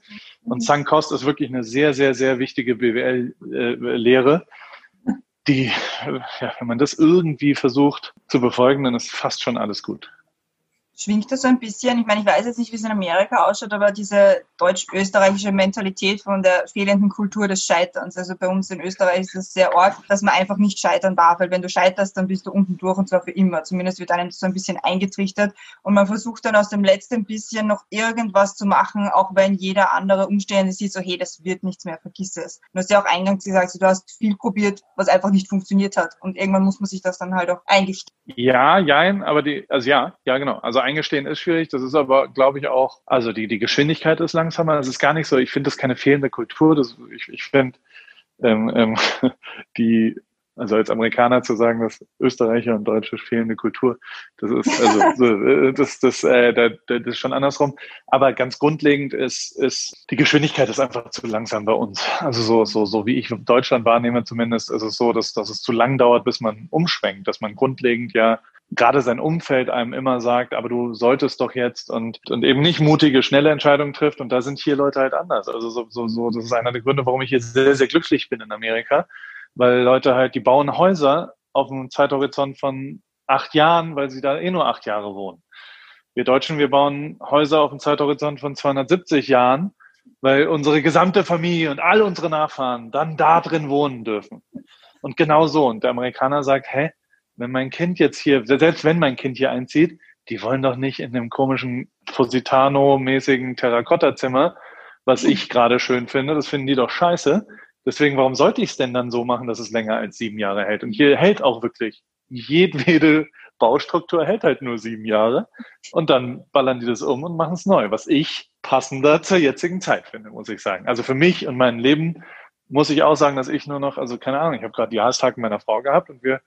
Und mhm. Sunk Cost ist wirklich eine sehr, sehr, sehr wichtige BWL-Lehre, die, ja, wenn man das irgendwie versucht zu befolgen, dann ist fast schon alles gut schwingt das so ein bisschen. Ich meine, ich weiß jetzt nicht, wie es in Amerika ausschaut, aber diese deutsch-österreichische Mentalität von der fehlenden Kultur des Scheiterns. Also bei uns in Österreich ist es sehr arg, dass man einfach nicht scheitern darf, weil wenn du scheiterst, dann bist du unten durch und zwar für immer. Zumindest wird einem so ein bisschen eingetrichtert und man versucht dann aus dem letzten bisschen noch irgendwas zu machen, auch wenn jeder andere Umstände sieht, so hey, das wird nichts mehr, vergiss es. Du hast ja auch eingangs gesagt, so, du hast viel probiert, was einfach nicht funktioniert hat und irgendwann muss man sich das dann halt auch eingestehen. Ja, ja, aber die, also ja, ja genau. Also eingestehen ist schwierig. Das ist aber, glaube ich, auch, also die, die Geschwindigkeit ist langsamer. Das ist gar nicht so. Ich finde das keine fehlende Kultur. Das, ich ich finde, ähm, ähm, die, also als Amerikaner zu sagen, dass Österreicher und Deutsche fehlende Kultur, das ist also so, äh, das, das, äh, das, das ist schon andersrum. Aber ganz grundlegend ist, ist die Geschwindigkeit ist einfach zu langsam bei uns. Also so, so, so wie ich Deutschland wahrnehme, zumindest ist es so, dass, dass es zu lang dauert, bis man umschwenkt, dass man grundlegend ja gerade sein Umfeld einem immer sagt, aber du solltest doch jetzt und, und eben nicht mutige, schnelle Entscheidungen trifft. Und da sind hier Leute halt anders. Also so, so, so, das ist einer der Gründe, warum ich hier sehr, sehr glücklich bin in Amerika, weil Leute halt, die bauen Häuser auf einem Zeithorizont von acht Jahren, weil sie da eh nur acht Jahre wohnen. Wir Deutschen, wir bauen Häuser auf einem Zeithorizont von 270 Jahren, weil unsere gesamte Familie und all unsere Nachfahren dann da drin wohnen dürfen. Und genau so. Und der Amerikaner sagt, hä, wenn mein Kind jetzt hier, selbst wenn mein Kind hier einzieht, die wollen doch nicht in dem komischen Positano-mäßigen Terrakotta-Zimmer, was ich gerade schön finde. Das finden die doch scheiße. Deswegen, warum sollte ich es denn dann so machen, dass es länger als sieben Jahre hält? Und hier hält auch wirklich jedwede Baustruktur hält halt nur sieben Jahre. Und dann ballern die das um und machen es neu, was ich passender zur jetzigen Zeit finde, muss ich sagen. Also für mich und mein Leben muss ich auch sagen, dass ich nur noch, also keine Ahnung, ich habe gerade Jahrestag mit meiner Frau gehabt und wir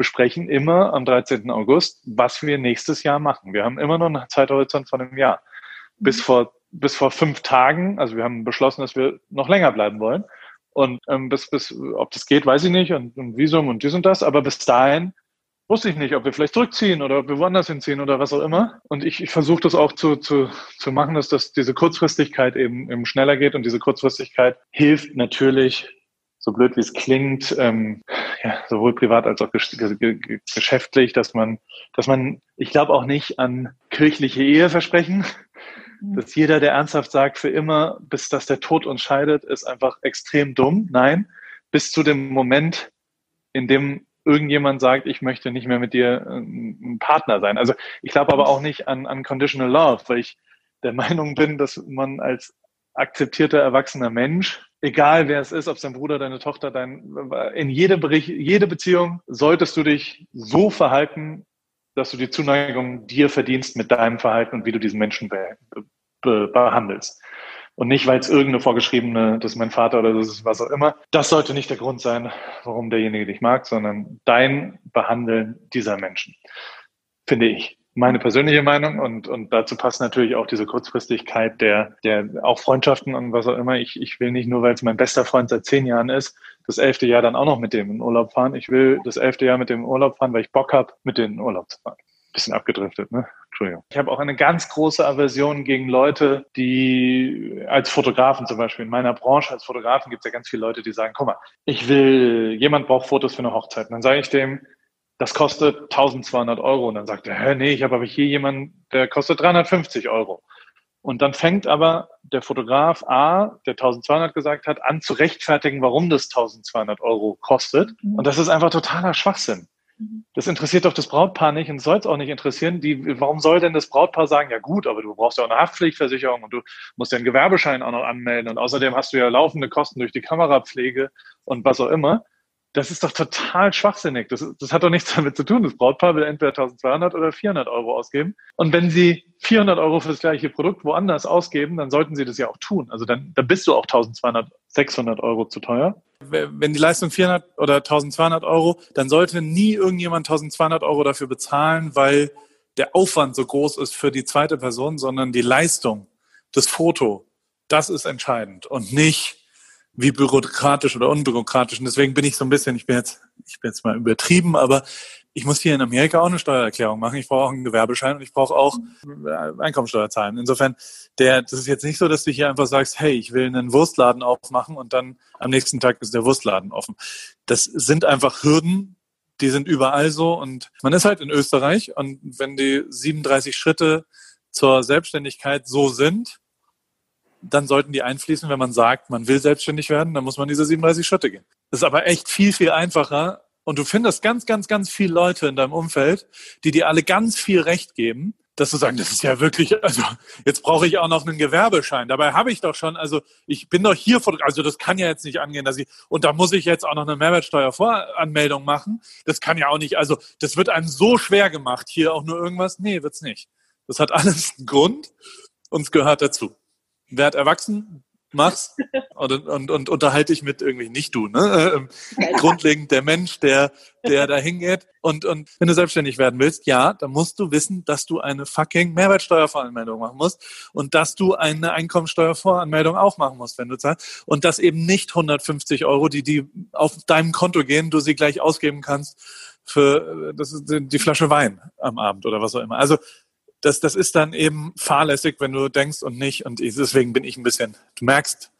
besprechen immer am 13. August, was wir nächstes Jahr machen. Wir haben immer noch einen Zeithorizont von einem Jahr. Bis mhm. vor, bis vor fünf Tagen, also wir haben beschlossen, dass wir noch länger bleiben wollen. Und ähm, bis, bis, ob das geht, weiß ich nicht, und, und Visum und dies und das, aber bis dahin wusste ich nicht, ob wir vielleicht zurückziehen oder ob wir woanders hinziehen oder was auch immer. Und ich, ich versuche das auch zu, zu, zu machen, dass das, diese Kurzfristigkeit eben, eben schneller geht und diese Kurzfristigkeit hilft natürlich, so blöd wie es klingt, ähm, ja, sowohl privat als auch geschäftlich, dass man, dass man, ich glaube auch nicht an kirchliche Eheversprechen, mhm. dass jeder, der ernsthaft sagt, für immer, bis dass der Tod uns scheidet, ist einfach extrem dumm. Nein, bis zu dem Moment, in dem irgendjemand sagt, ich möchte nicht mehr mit dir äh, ein Partner sein. Also ich glaube aber auch nicht an unconditional love, weil ich der Meinung bin, dass man als akzeptierter erwachsener Mensch, egal wer es ist, ob es dein Bruder, deine Tochter, dein, in jede, jede Beziehung solltest du dich so verhalten, dass du die Zuneigung dir verdienst mit deinem Verhalten und wie du diesen Menschen be, be, behandelst und nicht, weil es irgendeine vorgeschriebene, das ist mein Vater oder das ist was auch immer. Das sollte nicht der Grund sein, warum derjenige dich mag, sondern dein Behandeln dieser Menschen, finde ich. Meine persönliche Meinung und, und dazu passt natürlich auch diese Kurzfristigkeit der, der auch Freundschaften und was auch immer. Ich, ich will nicht nur, weil es mein bester Freund seit zehn Jahren ist, das elfte Jahr dann auch noch mit dem in Urlaub fahren. Ich will das elfte Jahr mit dem Urlaub fahren, weil ich Bock habe, mit denen in Urlaub zu fahren. Bisschen abgedriftet, ne? Entschuldigung. Ich habe auch eine ganz große Aversion gegen Leute, die als Fotografen zum Beispiel, in meiner Branche als Fotografen gibt es ja ganz viele Leute, die sagen, guck mal, ich will, jemand braucht Fotos für eine Hochzeit. Und dann sage ich dem, das kostet 1200 Euro. Und dann sagt er, hä, nee, ich habe aber hier jemanden, der kostet 350 Euro. Und dann fängt aber der Fotograf A, der 1200 gesagt hat, an zu rechtfertigen, warum das 1200 Euro kostet. Mhm. Und das ist einfach totaler Schwachsinn. Mhm. Das interessiert doch das Brautpaar nicht und soll es auch nicht interessieren. Die, warum soll denn das Brautpaar sagen, ja gut, aber du brauchst ja auch eine Haftpflichtversicherung und du musst ja einen Gewerbeschein auch noch anmelden und außerdem hast du ja laufende Kosten durch die Kamerapflege und was auch immer. Das ist doch total schwachsinnig. Das, das hat doch nichts damit zu tun. Das Brautpaar will entweder 1200 oder 400 Euro ausgeben. Und wenn sie 400 Euro für das gleiche Produkt woanders ausgeben, dann sollten sie das ja auch tun. Also dann, dann bist du auch 1200, 600 Euro zu teuer. Wenn die Leistung 400 oder 1200 Euro, dann sollte nie irgendjemand 1200 Euro dafür bezahlen, weil der Aufwand so groß ist für die zweite Person, sondern die Leistung, das Foto, das ist entscheidend und nicht wie bürokratisch oder unbürokratisch. Und deswegen bin ich so ein bisschen, ich bin jetzt, ich bin jetzt mal übertrieben, aber ich muss hier in Amerika auch eine Steuererklärung machen. Ich brauche auch einen Gewerbeschein und ich brauche auch äh, Einkommensteuer zahlen. Insofern, der, das ist jetzt nicht so, dass du hier einfach sagst, hey, ich will einen Wurstladen aufmachen und dann am nächsten Tag ist der Wurstladen offen. Das sind einfach Hürden, die sind überall so und man ist halt in Österreich und wenn die 37 Schritte zur Selbstständigkeit so sind, dann sollten die einfließen, wenn man sagt, man will selbstständig werden, dann muss man diese 37 Schritte gehen. Das ist aber echt viel, viel einfacher. Und du findest ganz, ganz, ganz viele Leute in deinem Umfeld, die dir alle ganz viel Recht geben, dass du sagen, das ist ja wirklich, also jetzt brauche ich auch noch einen Gewerbeschein. Dabei habe ich doch schon, also ich bin doch hier, also das kann ja jetzt nicht angehen, dass ich, und da muss ich jetzt auch noch eine Mehrwertsteuervoranmeldung machen. Das kann ja auch nicht, also das wird einem so schwer gemacht, hier auch nur irgendwas. Nee, wird's nicht. Das hat alles einen Grund und es gehört dazu werd erwachsen, mach's und, und, und unterhalte dich mit irgendwie nicht du, ne? Ähm, grundlegend der Mensch, der, der da hingeht. Und, und wenn du selbstständig werden willst, ja, dann musst du wissen, dass du eine fucking Mehrwertsteuervoranmeldung machen musst und dass du eine Einkommensteuervoranmeldung auch machen musst, wenn du zahlst. Und dass eben nicht 150 Euro, die, die auf deinem Konto gehen, du sie gleich ausgeben kannst für das ist die Flasche Wein am Abend oder was auch immer. Also das, das ist dann eben fahrlässig, wenn du denkst und nicht. Und deswegen bin ich ein bisschen, du merkst,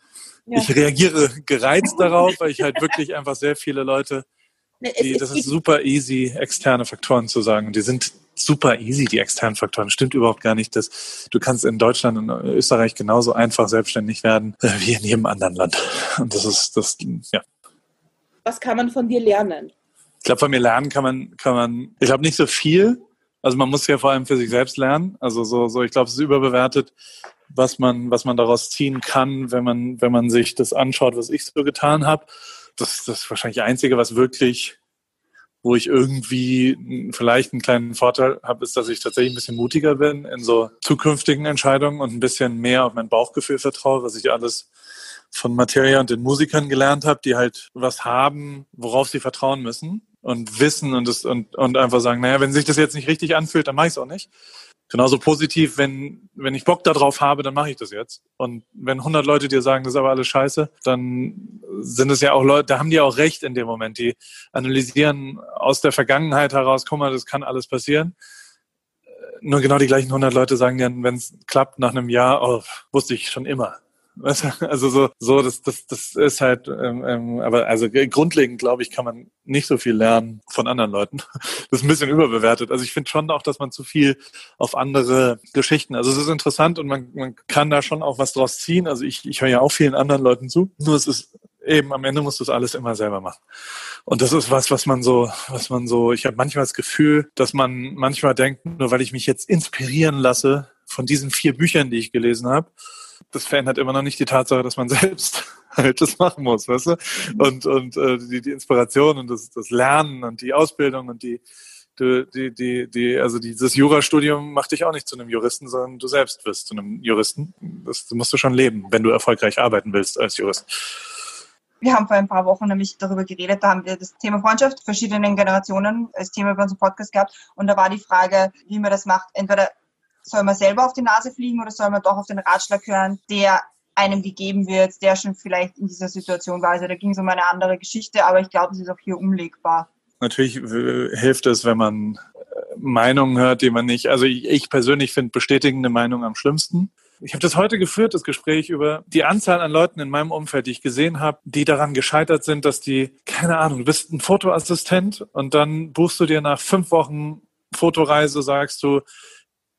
ja. ich reagiere gereizt darauf, weil ich halt wirklich einfach sehr viele Leute, die, das ist super easy, externe Faktoren zu sagen. Die sind super easy, die externen Faktoren. Stimmt überhaupt gar nicht. Dass du kannst in Deutschland und Österreich genauso einfach selbstständig werden wie in jedem anderen Land. Und das ist das, ja. Was kann man von dir lernen? Ich glaube, von mir lernen kann man, kann man, ich glaube nicht so viel, Also man muss ja vor allem für sich selbst lernen. Also so, so ich glaube, es ist überbewertet, was man, was man daraus ziehen kann, wenn man, wenn man sich das anschaut, was ich so getan habe. Das, das wahrscheinlich Einzige, was wirklich, wo ich irgendwie vielleicht einen kleinen Vorteil habe, ist, dass ich tatsächlich ein bisschen mutiger bin in so zukünftigen Entscheidungen und ein bisschen mehr auf mein Bauchgefühl vertraue, was ich alles von Materia und den Musikern gelernt habe, die halt was haben, worauf sie vertrauen müssen und wissen und, das, und, und einfach sagen, naja, wenn sich das jetzt nicht richtig anfühlt, dann mache ich es auch nicht. Genauso positiv, wenn, wenn ich Bock darauf habe, dann mache ich das jetzt. Und wenn 100 Leute dir sagen, das ist aber alles scheiße, dann sind es ja auch Leute, da haben die auch recht in dem Moment. Die analysieren aus der Vergangenheit heraus, guck mal, das kann alles passieren. Nur genau die gleichen 100 Leute sagen dann, wenn es klappt nach einem Jahr, oh, wusste ich schon immer. Also so, so das, das, das ist halt, ähm, ähm, aber also grundlegend glaube ich, kann man nicht so viel lernen von anderen Leuten. Das ist ein bisschen überbewertet. Also ich finde schon auch, dass man zu viel auf andere Geschichten. Also es ist interessant und man, man kann da schon auch was draus ziehen. Also ich, ich höre ja auch vielen anderen Leuten zu. Nur es ist eben am Ende musst du es alles immer selber machen. Und das ist was, was man so, was man so, ich habe manchmal das Gefühl, dass man manchmal denkt, nur weil ich mich jetzt inspirieren lasse von diesen vier Büchern, die ich gelesen habe, das verändert immer noch nicht die Tatsache, dass man selbst halt das machen muss, weißt du? Und, und äh, die, die Inspiration und das, das Lernen und die Ausbildung und die, die, die, die, die, also dieses Jurastudium macht dich auch nicht zu einem Juristen, sondern du selbst wirst zu einem Juristen. Das musst du schon leben, wenn du erfolgreich arbeiten willst als Jurist. Wir haben vor ein paar Wochen nämlich darüber geredet, da haben wir das Thema Freundschaft verschiedenen Generationen als Thema bei unserem Podcast gehabt und da war die Frage, wie man das macht. Entweder soll man selber auf die Nase fliegen oder soll man doch auf den Ratschlag hören, der einem gegeben wird, der schon vielleicht in dieser Situation war. Also da ging es um eine andere Geschichte, aber ich glaube, es ist auch hier umlegbar. Natürlich äh, hilft es, wenn man äh, Meinungen hört, die man nicht, also ich persönlich finde bestätigende Meinungen am schlimmsten. Ich habe das heute geführt, das Gespräch über die Anzahl an Leuten in meinem Umfeld, die ich gesehen habe, die daran gescheitert sind, dass die, keine Ahnung, du bist ein Fotoassistent und dann buchst du dir nach fünf Wochen Fotoreise, sagst du,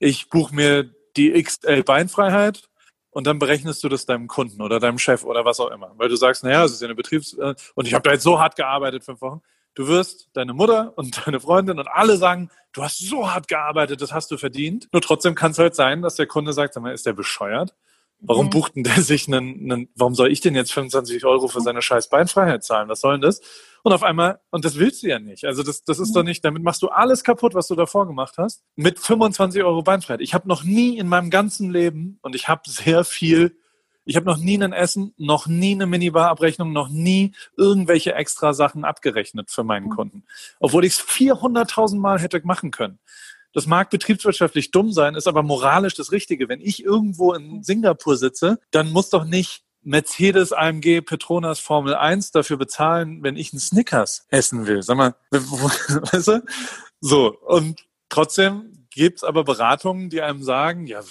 ich buche mir die XL Beinfreiheit und dann berechnest du das deinem Kunden oder deinem Chef oder was auch immer. Weil du sagst, naja, es ist ja eine Betriebs- äh, und ich habe da jetzt so hart gearbeitet, fünf Wochen. Du wirst deine Mutter und deine Freundin und alle sagen, du hast so hart gearbeitet, das hast du verdient. Nur trotzdem kann es halt sein, dass der Kunde sagt, sag mal, ist der bescheuert? Warum mhm. bucht denn der sich einen, einen, warum soll ich denn jetzt 25 Euro für seine scheiß Beinfreiheit zahlen? Was soll denn das? Und auf einmal, und das willst du ja nicht. Also das, das ist mhm. doch nicht, damit machst du alles kaputt, was du davor gemacht hast, mit 25 Euro Beinfreiheit. Ich habe noch nie in meinem ganzen Leben, und ich habe sehr viel, ich habe noch nie ein Essen, noch nie eine Minibar-Abrechnung, noch nie irgendwelche extra Sachen abgerechnet für meinen mhm. Kunden. Obwohl ich es 400.000 Mal hätte machen können. Das mag betriebswirtschaftlich dumm sein, ist aber moralisch das Richtige. Wenn ich irgendwo in Singapur sitze, dann muss doch nicht Mercedes, AMG, Petronas, Formel 1 dafür bezahlen, wenn ich einen Snickers essen will. Sag mal, weißt du? So, und trotzdem gibt's aber Beratungen, die einem sagen, ja,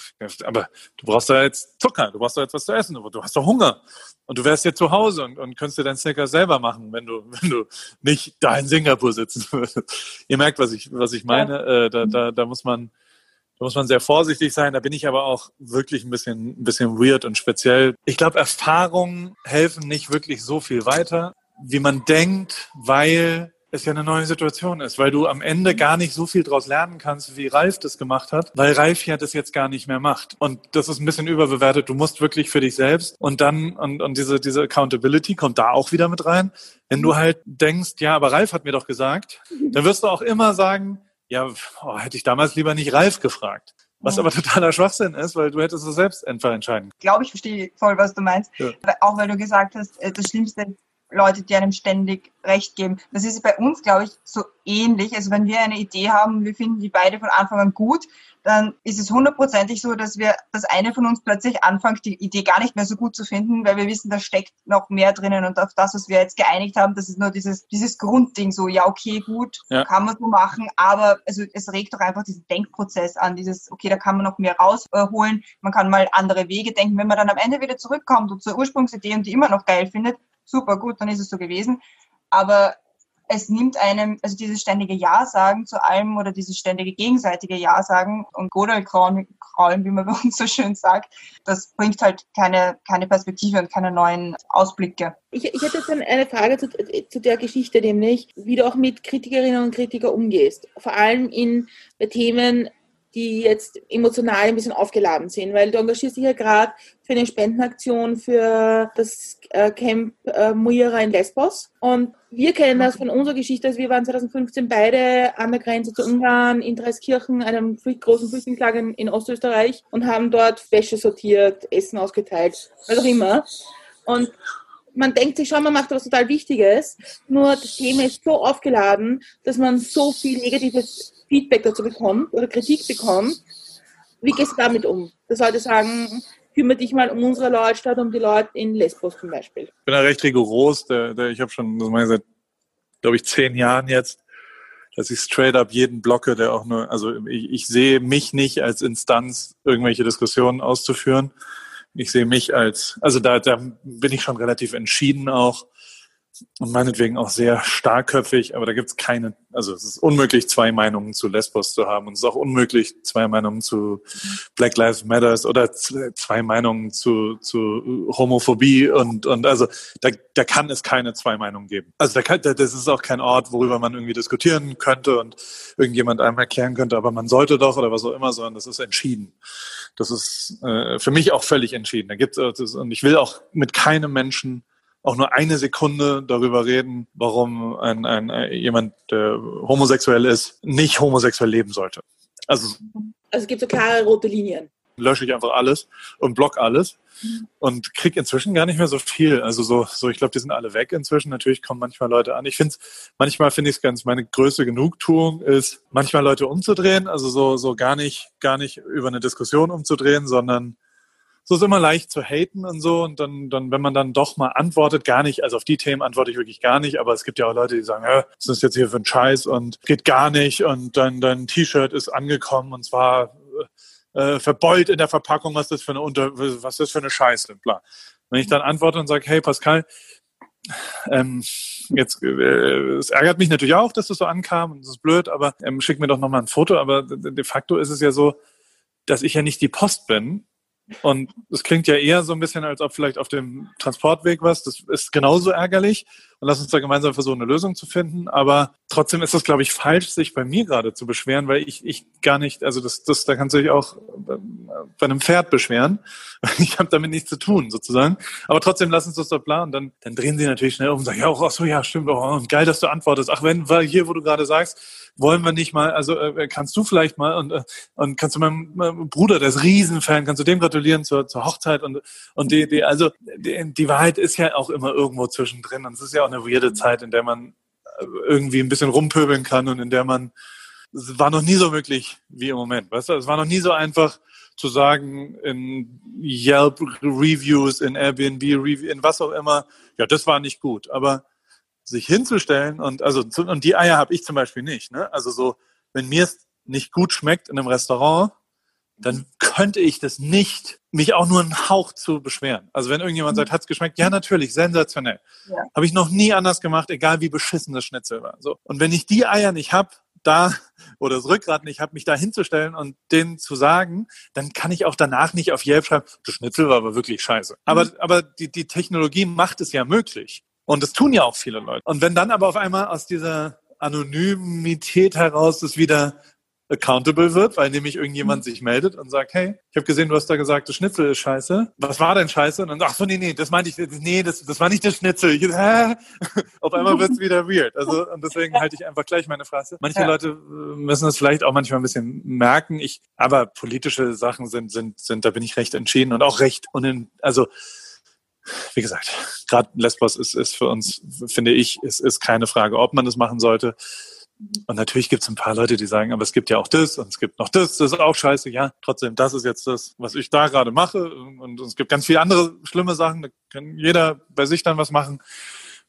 aber du brauchst da jetzt Zucker, du brauchst da jetzt was zu essen, du hast doch Hunger. Und du wärst jetzt zu Hause und, und könntest dir deinen Snickers selber machen, wenn du, wenn du nicht da in Singapur sitzen würdest. Ihr merkt, was ich, was ich meine. Ja. Äh, da, da, da muss man, da muss man sehr vorsichtig sein. Da bin ich aber auch wirklich ein bisschen, ein bisschen weird und speziell. Ich glaube, Erfahrungen helfen nicht wirklich so viel weiter, wie man denkt, weil es ja eine neue Situation ist, weil du am Ende gar nicht so viel daraus lernen kannst, wie Ralf das gemacht hat, weil Ralf ja das jetzt gar nicht mehr macht. Und das ist ein bisschen überbewertet. Du musst wirklich für dich selbst und dann, und, und diese, diese Accountability kommt da auch wieder mit rein. Wenn du halt denkst, ja, aber Ralf hat mir doch gesagt, dann wirst du auch immer sagen, ja, oh, hätte ich damals lieber nicht Ralf gefragt. Was aber totaler Schwachsinn ist, weil du hättest es selbst einfach entscheiden. Ich glaube, ich verstehe voll, was du meinst. Ja. Auch weil du gesagt hast, äh, das Schlimmste Leute, die einem ständig Recht geben. Das ist bei uns, glaube ich, so ähnlich. Also wenn wir eine Idee haben, wir finden die beide von Anfang an gut, dann ist es hundertprozentig so, dass wir, dass eine von uns plötzlich anfängt, die Idee gar nicht mehr so gut zu finden, weil wir wissen, da steckt noch mehr drinnen und auf das, was wir jetzt geeinigt haben, das ist nur dieses, dieses Grundding so, ja, okay, gut, ja. kann man so machen, aber also es regt doch einfach diesen Denkprozess an, dieses, okay, da kann man noch mehr rausholen, man kann mal andere Wege denken, wenn man dann am Ende wieder zurückkommt und zur Ursprungsidee und die immer noch geil findet, super gut, dann ist es so gewesen. Aber es nimmt einem, also dieses ständige Ja sagen zu allem oder dieses ständige gegenseitige Ja sagen und Godel kraulen, wie man bei uns so schön sagt. Das bringt halt keine, keine Perspektive und keine neuen Ausblicke. Ich, ich hätte jetzt eine Frage zu, zu der Geschichte, nämlich wie du auch mit Kritikerinnen und Kritikern umgehst. Vor allem in Themen, die jetzt emotional ein bisschen aufgeladen sind, weil du engagierst dich ja gerade für eine Spendenaktion für das äh, Camp äh, Muira in Lesbos. Und wir kennen das von unserer Geschichte, also wir waren 2015 beide an der Grenze zu Ungarn in Dreiskirchen, einem großen Flüchtlingslager in Ostösterreich und haben dort Wäsche sortiert, Essen ausgeteilt, was auch immer. Und man denkt sich schon, man macht was total Wichtiges, nur das Thema ist so aufgeladen, dass man so viel negatives Feedback dazu bekommt oder Kritik bekommt. Wie gehst du damit um? Dass Leute sagen, kümmere dich mal um unsere Leute statt um die Leute in Lesbos zum Beispiel. Ich bin da recht rigoros. Der, der, ich habe schon, das ich seit, glaube ich, zehn Jahren jetzt, dass ich straight up jeden blocke, der auch nur, also ich, ich sehe mich nicht als Instanz, irgendwelche Diskussionen auszuführen. Ich sehe mich als, also da, da bin ich schon relativ entschieden auch und meinetwegen auch sehr starkköpfig, aber da gibt es keine, also es ist unmöglich, zwei Meinungen zu Lesbos zu haben und es ist auch unmöglich, zwei Meinungen zu Black Lives Matters oder zwei Meinungen zu, zu Homophobie und, und also da, da kann es keine zwei Meinungen geben. Also da kann, das ist auch kein Ort, worüber man irgendwie diskutieren könnte und irgendjemand einem erklären könnte, aber man sollte doch oder was auch immer, sondern das ist entschieden. Das ist äh, für mich auch völlig entschieden. Da gibt's und ich will auch mit keinem Menschen auch nur eine Sekunde darüber reden, warum ein, ein, ein jemand, der homosexuell ist, nicht homosexuell leben sollte. Also, also es gibt so klare rote Linien. Lösche ich einfach alles und block alles und krieg inzwischen gar nicht mehr so viel. Also so, so ich glaube, die sind alle weg inzwischen. Natürlich kommen manchmal Leute an. Ich finde manchmal finde ich es ganz, meine größte Genugtuung ist, manchmal Leute umzudrehen, also so, so gar nicht, gar nicht über eine Diskussion umzudrehen, sondern so ist immer leicht zu haten und so. Und dann, dann, wenn man dann doch mal antwortet, gar nicht, also auf die Themen antworte ich wirklich gar nicht, aber es gibt ja auch Leute, die sagen, äh, was ist jetzt hier für ein Scheiß und geht gar nicht und dann dein T-Shirt ist angekommen und zwar äh, verbeult in der Verpackung, was das für eine Unter was das für eine Scheiße, bla. Wenn ich dann antworte und sage, hey Pascal, ähm, jetzt, äh, es ärgert mich natürlich auch, dass das so ankam und das ist blöd, aber ähm, schick mir doch nochmal ein Foto. Aber de facto ist es ja so, dass ich ja nicht die Post bin, und es klingt ja eher so ein bisschen, als ob vielleicht auf dem Transportweg was. Das ist genauso ärgerlich. Und lass uns da gemeinsam versuchen, eine Lösung zu finden. Aber trotzdem ist es, glaube ich, falsch, sich bei mir gerade zu beschweren, weil ich, ich gar nicht, also das, das, da kannst du dich auch bei einem Pferd beschweren. Ich habe damit nichts zu tun, sozusagen. Aber trotzdem lass uns das doch planen. Dann, dann drehen sie natürlich schnell um und sagen, ja, ach so, ja, stimmt. Oh, geil, dass du antwortest. Ach, wenn, weil hier, wo du gerade sagst, wollen wir nicht mal, also äh, kannst du vielleicht mal und, äh, und kannst du meinem, meinem Bruder, der ist Riesenfan, kannst du dem gratulieren zur, zur Hochzeit und, und die, die, also die, die Wahrheit ist ja auch immer irgendwo zwischendrin und es ist ja auch eine weirde Zeit, in der man äh, irgendwie ein bisschen rumpöbeln kann und in der man, es war noch nie so möglich wie im Moment, weißt du, es war noch nie so einfach, zu sagen in Yelp Reviews, in Airbnb Reviews, in was auch immer, ja, das war nicht gut. Aber sich hinzustellen und also und die Eier habe ich zum Beispiel nicht. Ne? Also so, wenn mir es nicht gut schmeckt in einem Restaurant, dann könnte ich das nicht, mich auch nur einen Hauch zu beschweren. Also wenn irgendjemand sagt, hat's geschmeckt? Ja, natürlich, sensationell. Ja. Habe ich noch nie anders gemacht, egal wie beschissen das Schnitzel war. So. Und wenn ich die Eier nicht hab, da oder das Rückgrat nicht habe, mich da hinzustellen und denen zu sagen, dann kann ich auch danach nicht auf Yelp schreiben, das Schnitzel war aber wirklich scheiße. Aber, mhm. aber die, die Technologie macht es ja möglich. Und das tun ja auch viele Leute. Und wenn dann aber auf einmal aus dieser Anonymität heraus das wieder accountable wird, weil nämlich irgendjemand mhm. sich meldet und sagt, hey, ich habe gesehen, du hast da gesagt, das Schnitzel ist scheiße. Was war denn scheiße? Und dann, ach so, nee, nee, das meinte ich, nee, das, das war nicht das Schnitzel. Ich, hä? Auf einmal wird's wieder weird. Also, und deswegen halte ich einfach gleich meine Fresse. Manche ja. Leute äh, müssen es vielleicht auch manchmal ein bisschen merken. Ich, aber politische Sachen sind, sind, sind, da bin ich recht entschieden und auch recht, und in, also, wie gesagt, gerade Lesbos ist, ist für uns, finde ich, ist, ist keine Frage, ob man das machen sollte. Und natürlich gibt es ein paar Leute, die sagen, aber es gibt ja auch das und es gibt noch das, das ist auch scheiße. Ja, trotzdem, das ist jetzt das, was ich da gerade mache. Und es gibt ganz viele andere schlimme Sachen. Da kann jeder bei sich dann was machen.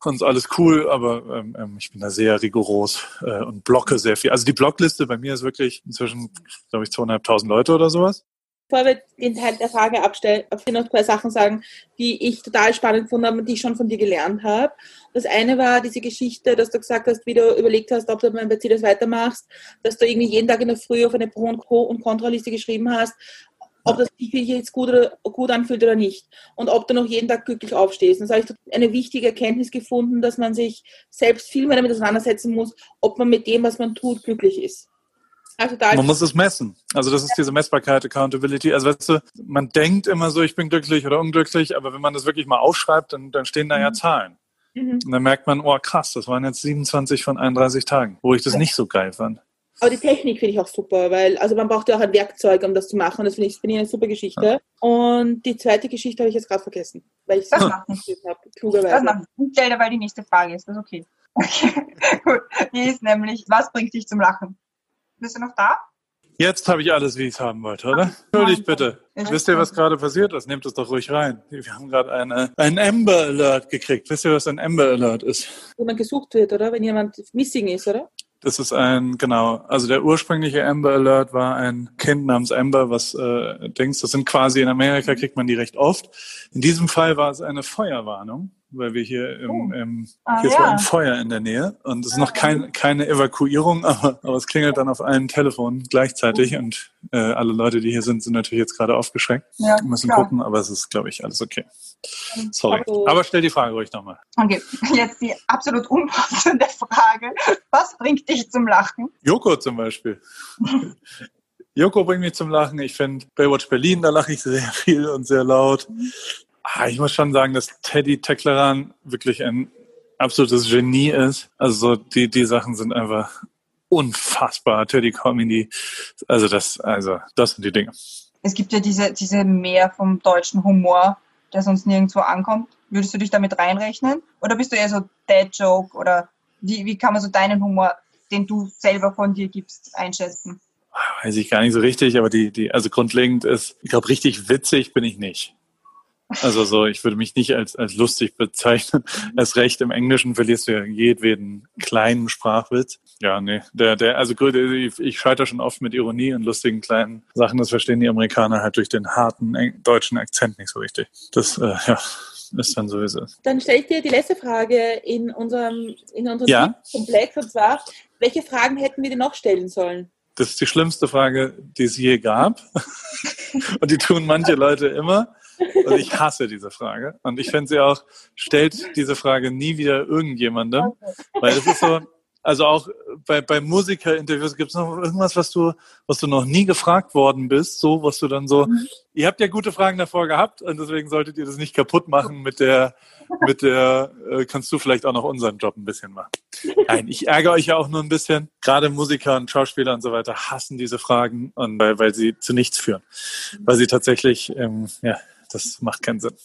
Und ist alles cool, aber ähm, ähm ich bin da sehr rigoros äh, und blocke sehr viel. Also die Blockliste bei mir ist wirklich inzwischen, glaube ich, zweieinhalbtausend Leute oder sowas bevor wir den Teil der Frage abstellen, auf noch zwei Sachen sagen, die ich total spannend fand und die ich schon von dir gelernt habe. Das eine war diese Geschichte, dass du gesagt hast, wie du überlegt hast, ob du beim Mercedes weitermachst, dass du irgendwie jeden Tag in der Früh auf eine Pro- und Co- und Kontraliste geschrieben hast, ob das sich jetzt gut, oder, gut anfühlt oder nicht. Und ob du noch jeden Tag glücklich aufstehst. Und da habe ich eine wichtige Erkenntnis gefunden, dass man sich selbst viel mehr damit auseinandersetzen muss, ob man mit dem, was man tut, glücklich ist. Also man muss es messen. Also das ist diese Messbarkeit, Accountability. Also weißt du, man denkt immer so, ich bin glücklich oder unglücklich, aber wenn man das wirklich mal aufschreibt, dann, dann stehen da ja mhm. Zahlen. Mhm. Und dann merkt man, oh krass, das waren jetzt 27 von 31 Tagen, wo ich das nicht so geil fand. Aber die Technik finde ich auch super, weil also man braucht ja auch ein Werkzeug, um das zu machen. Das finde ich, find ich eine super Geschichte. Ja. Und die zweite Geschichte habe ich jetzt gerade vergessen, weil ich es nicht habe. Klugerweise. Das macht nicht. Weil die nächste Frage ist. Das ist okay. okay. Gut. Die ist nämlich, was bringt dich zum Lachen? Bist du noch da? Jetzt habe ich alles, wie ich es haben wollte, oder? Entschuldigt bitte. Wisst ihr, was gerade passiert ist? Nehmt es doch ruhig rein. Wir haben gerade eine, einen Amber Alert gekriegt. Wisst ihr, was ein Amber Alert ist? Wo man gesucht wird, oder? Wenn jemand missing ist, oder? Das ist ein, genau, also der ursprüngliche Amber Alert war ein Kind namens Amber, was äh, denkst, das sind quasi in Amerika kriegt man die recht oft. In diesem Fall war es eine Feuerwarnung weil wir hier im, oh. im ah, hier ja. ist ein Feuer in der Nähe und es ist noch kein, keine Evakuierung, aber, aber es klingelt dann auf allen Telefonen gleichzeitig mhm. und äh, alle Leute, die hier sind, sind natürlich jetzt gerade aufgeschreckt. Ja, müssen klar. gucken, aber es ist, glaube ich, alles okay. Sorry. Aber stell die Frage ruhig nochmal. Okay, jetzt die absolut unpassende Frage. Was bringt dich zum Lachen? Joko zum Beispiel. Joko bringt mich zum Lachen. Ich finde Baywatch Berlin, da lache ich sehr viel und sehr laut. Ah, ich muss schon sagen, dass Teddy Teckleran wirklich ein absolutes Genie ist. Also die, die Sachen sind einfach unfassbar. Teddy Comedy. Also das, also das sind die Dinge. Es gibt ja diese, diese Mehr vom deutschen Humor, der sonst nirgendwo ankommt. Würdest du dich damit reinrechnen? Oder bist du eher so Dead Joke? Oder wie, wie kann man so deinen Humor, den du selber von dir gibst, einschätzen? Weiß ich gar nicht so richtig, aber die, die, also grundlegend ist, ich glaube, richtig witzig bin ich nicht. Also so, ich würde mich nicht als, als lustig bezeichnen. Erst recht im Englischen verlierst du ja jedweden kleinen Sprachwitz. Ja, nee. Der, der, also ich, ich scheitere schon oft mit Ironie und lustigen kleinen Sachen. Das verstehen die Amerikaner halt durch den harten deutschen Akzent nicht so richtig. Das, äh, ja, ist dann so, wie es ist. Dann stelle ich dir die letzte Frage in unserem, in unserem ja? Komplex. Und zwar, welche Fragen hätten wir dir noch stellen sollen? Das ist die schlimmste Frage, die es je gab. und die tun manche Leute immer. Und ich hasse diese Frage. Und ich finde sie auch, stellt diese Frage nie wieder irgendjemandem. Weil es ist so, also auch bei, bei Musikerinterviews gibt es noch irgendwas, was du, was du noch nie gefragt worden bist, so, was du dann so, mhm. ihr habt ja gute Fragen davor gehabt und deswegen solltet ihr das nicht kaputt machen mit der, mit der, äh, kannst du vielleicht auch noch unseren Job ein bisschen machen. Nein, ich ärgere euch ja auch nur ein bisschen. Gerade Musiker und Schauspieler und so weiter hassen diese Fragen und weil, weil sie zu nichts führen. Weil sie tatsächlich, ähm, ja, das macht keinen Sinn.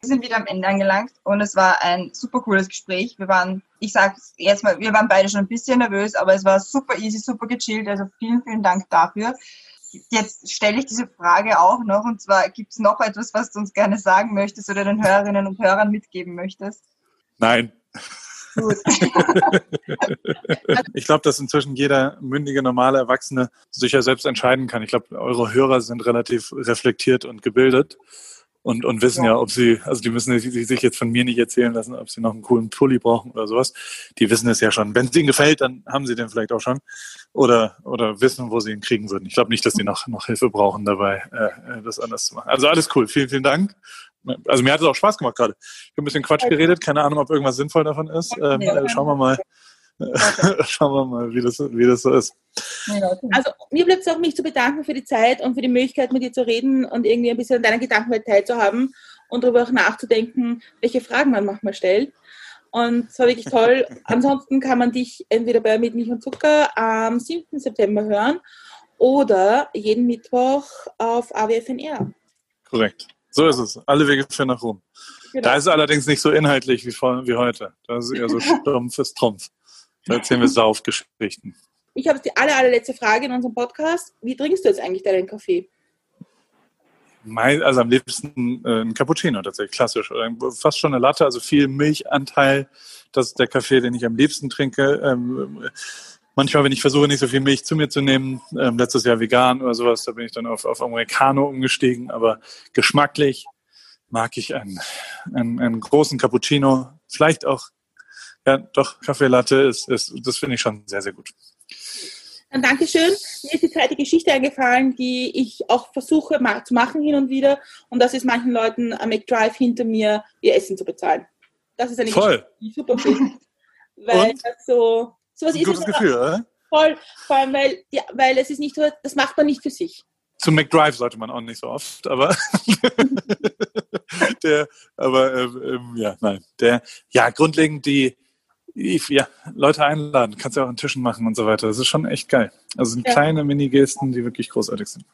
Wir sind wieder am Ende angelangt und es war ein super cooles Gespräch. Wir waren, ich sage jetzt mal, wir waren beide schon ein bisschen nervös, aber es war super easy, super gechillt. Also vielen, vielen Dank dafür. Jetzt stelle ich diese Frage auch noch und zwar gibt es noch etwas, was du uns gerne sagen möchtest oder den Hörerinnen und Hörern mitgeben möchtest? Nein. Gut. ich glaube, dass inzwischen jeder mündige, normale Erwachsene sich ja selbst entscheiden kann. Ich glaube, eure Hörer sind relativ reflektiert und gebildet und, und wissen ja. ja, ob sie, also die müssen sich jetzt von mir nicht erzählen lassen, ob sie noch einen coolen Pulli brauchen oder sowas. Die wissen es ja schon. Wenn es ihnen gefällt, dann haben sie den vielleicht auch schon oder, oder wissen, wo sie ihn kriegen würden. Ich glaube nicht, dass die noch, noch Hilfe brauchen dabei, äh, das anders zu machen. Also alles cool. Vielen, vielen Dank. Also mir hat es auch Spaß gemacht gerade. Ich habe ein bisschen Quatsch geredet, keine Ahnung, ob irgendwas sinnvoll davon ist. Ähm, äh, schauen wir mal. Schauen wir mal, wie das, wie das so ist. Also mir bleibt es auch, mich zu bedanken für die Zeit und für die Möglichkeit, mit dir zu reden und irgendwie ein bisschen an deiner Gedankenwelt teilzuhaben und darüber auch nachzudenken, welche Fragen man manchmal stellt. Und es war wirklich toll. Ansonsten kann man dich entweder bei Mit Milch und Zucker am 7. September hören oder jeden Mittwoch auf AWFNR. Korrekt. So ist es. Alle Wege führen nach Rom. Genau. Da ist es allerdings nicht so inhaltlich wie, vor, wie heute. Da ist es eher so Stumpf ist Trumpf. Da erzählen wir Saufgeschichten. Ich habe die aller, allerletzte Frage in unserem Podcast. Wie trinkst du jetzt eigentlich deinen Kaffee? also am liebsten äh, ein Cappuccino tatsächlich, klassisch. Fast schon eine Latte, also viel Milchanteil. Das ist der Kaffee, den ich am liebsten trinke. Ähm, manchmal, wenn ich versuche, nicht so viel Milch zu mir zu nehmen, ähm, letztes Jahr vegan oder sowas, da bin ich dann auf, auf Americano umgestiegen, aber geschmacklich mag ich einen, einen, einen großen Cappuccino, vielleicht auch ja, doch, Kaffee Latte ist, ist das finde ich schon sehr, sehr gut. Dann Dankeschön. Mir ist die zweite Geschichte eingefallen, die ich auch versuche ma zu machen hin und wieder. Und das ist manchen Leuten am McDrive hinter mir, ihr Essen zu bezahlen. Das ist eine Voll. Geschichte, die ich super finde. Weil Und? das so, sowas Ein ist gutes es Gefühl, oder? voll. Vor allem, weil, ja, weil es ist nicht so, das macht man nicht für sich. Zu McDrive sollte man auch nicht so oft, aber der, aber ähm, ähm, ja, nein, der, ja, grundlegend die, die, ja, Leute einladen, kannst ja auch an Tischen machen und so weiter. Das ist schon echt geil. Also sind Ja. kleine Mini-Gesten, die wirklich großartig sind.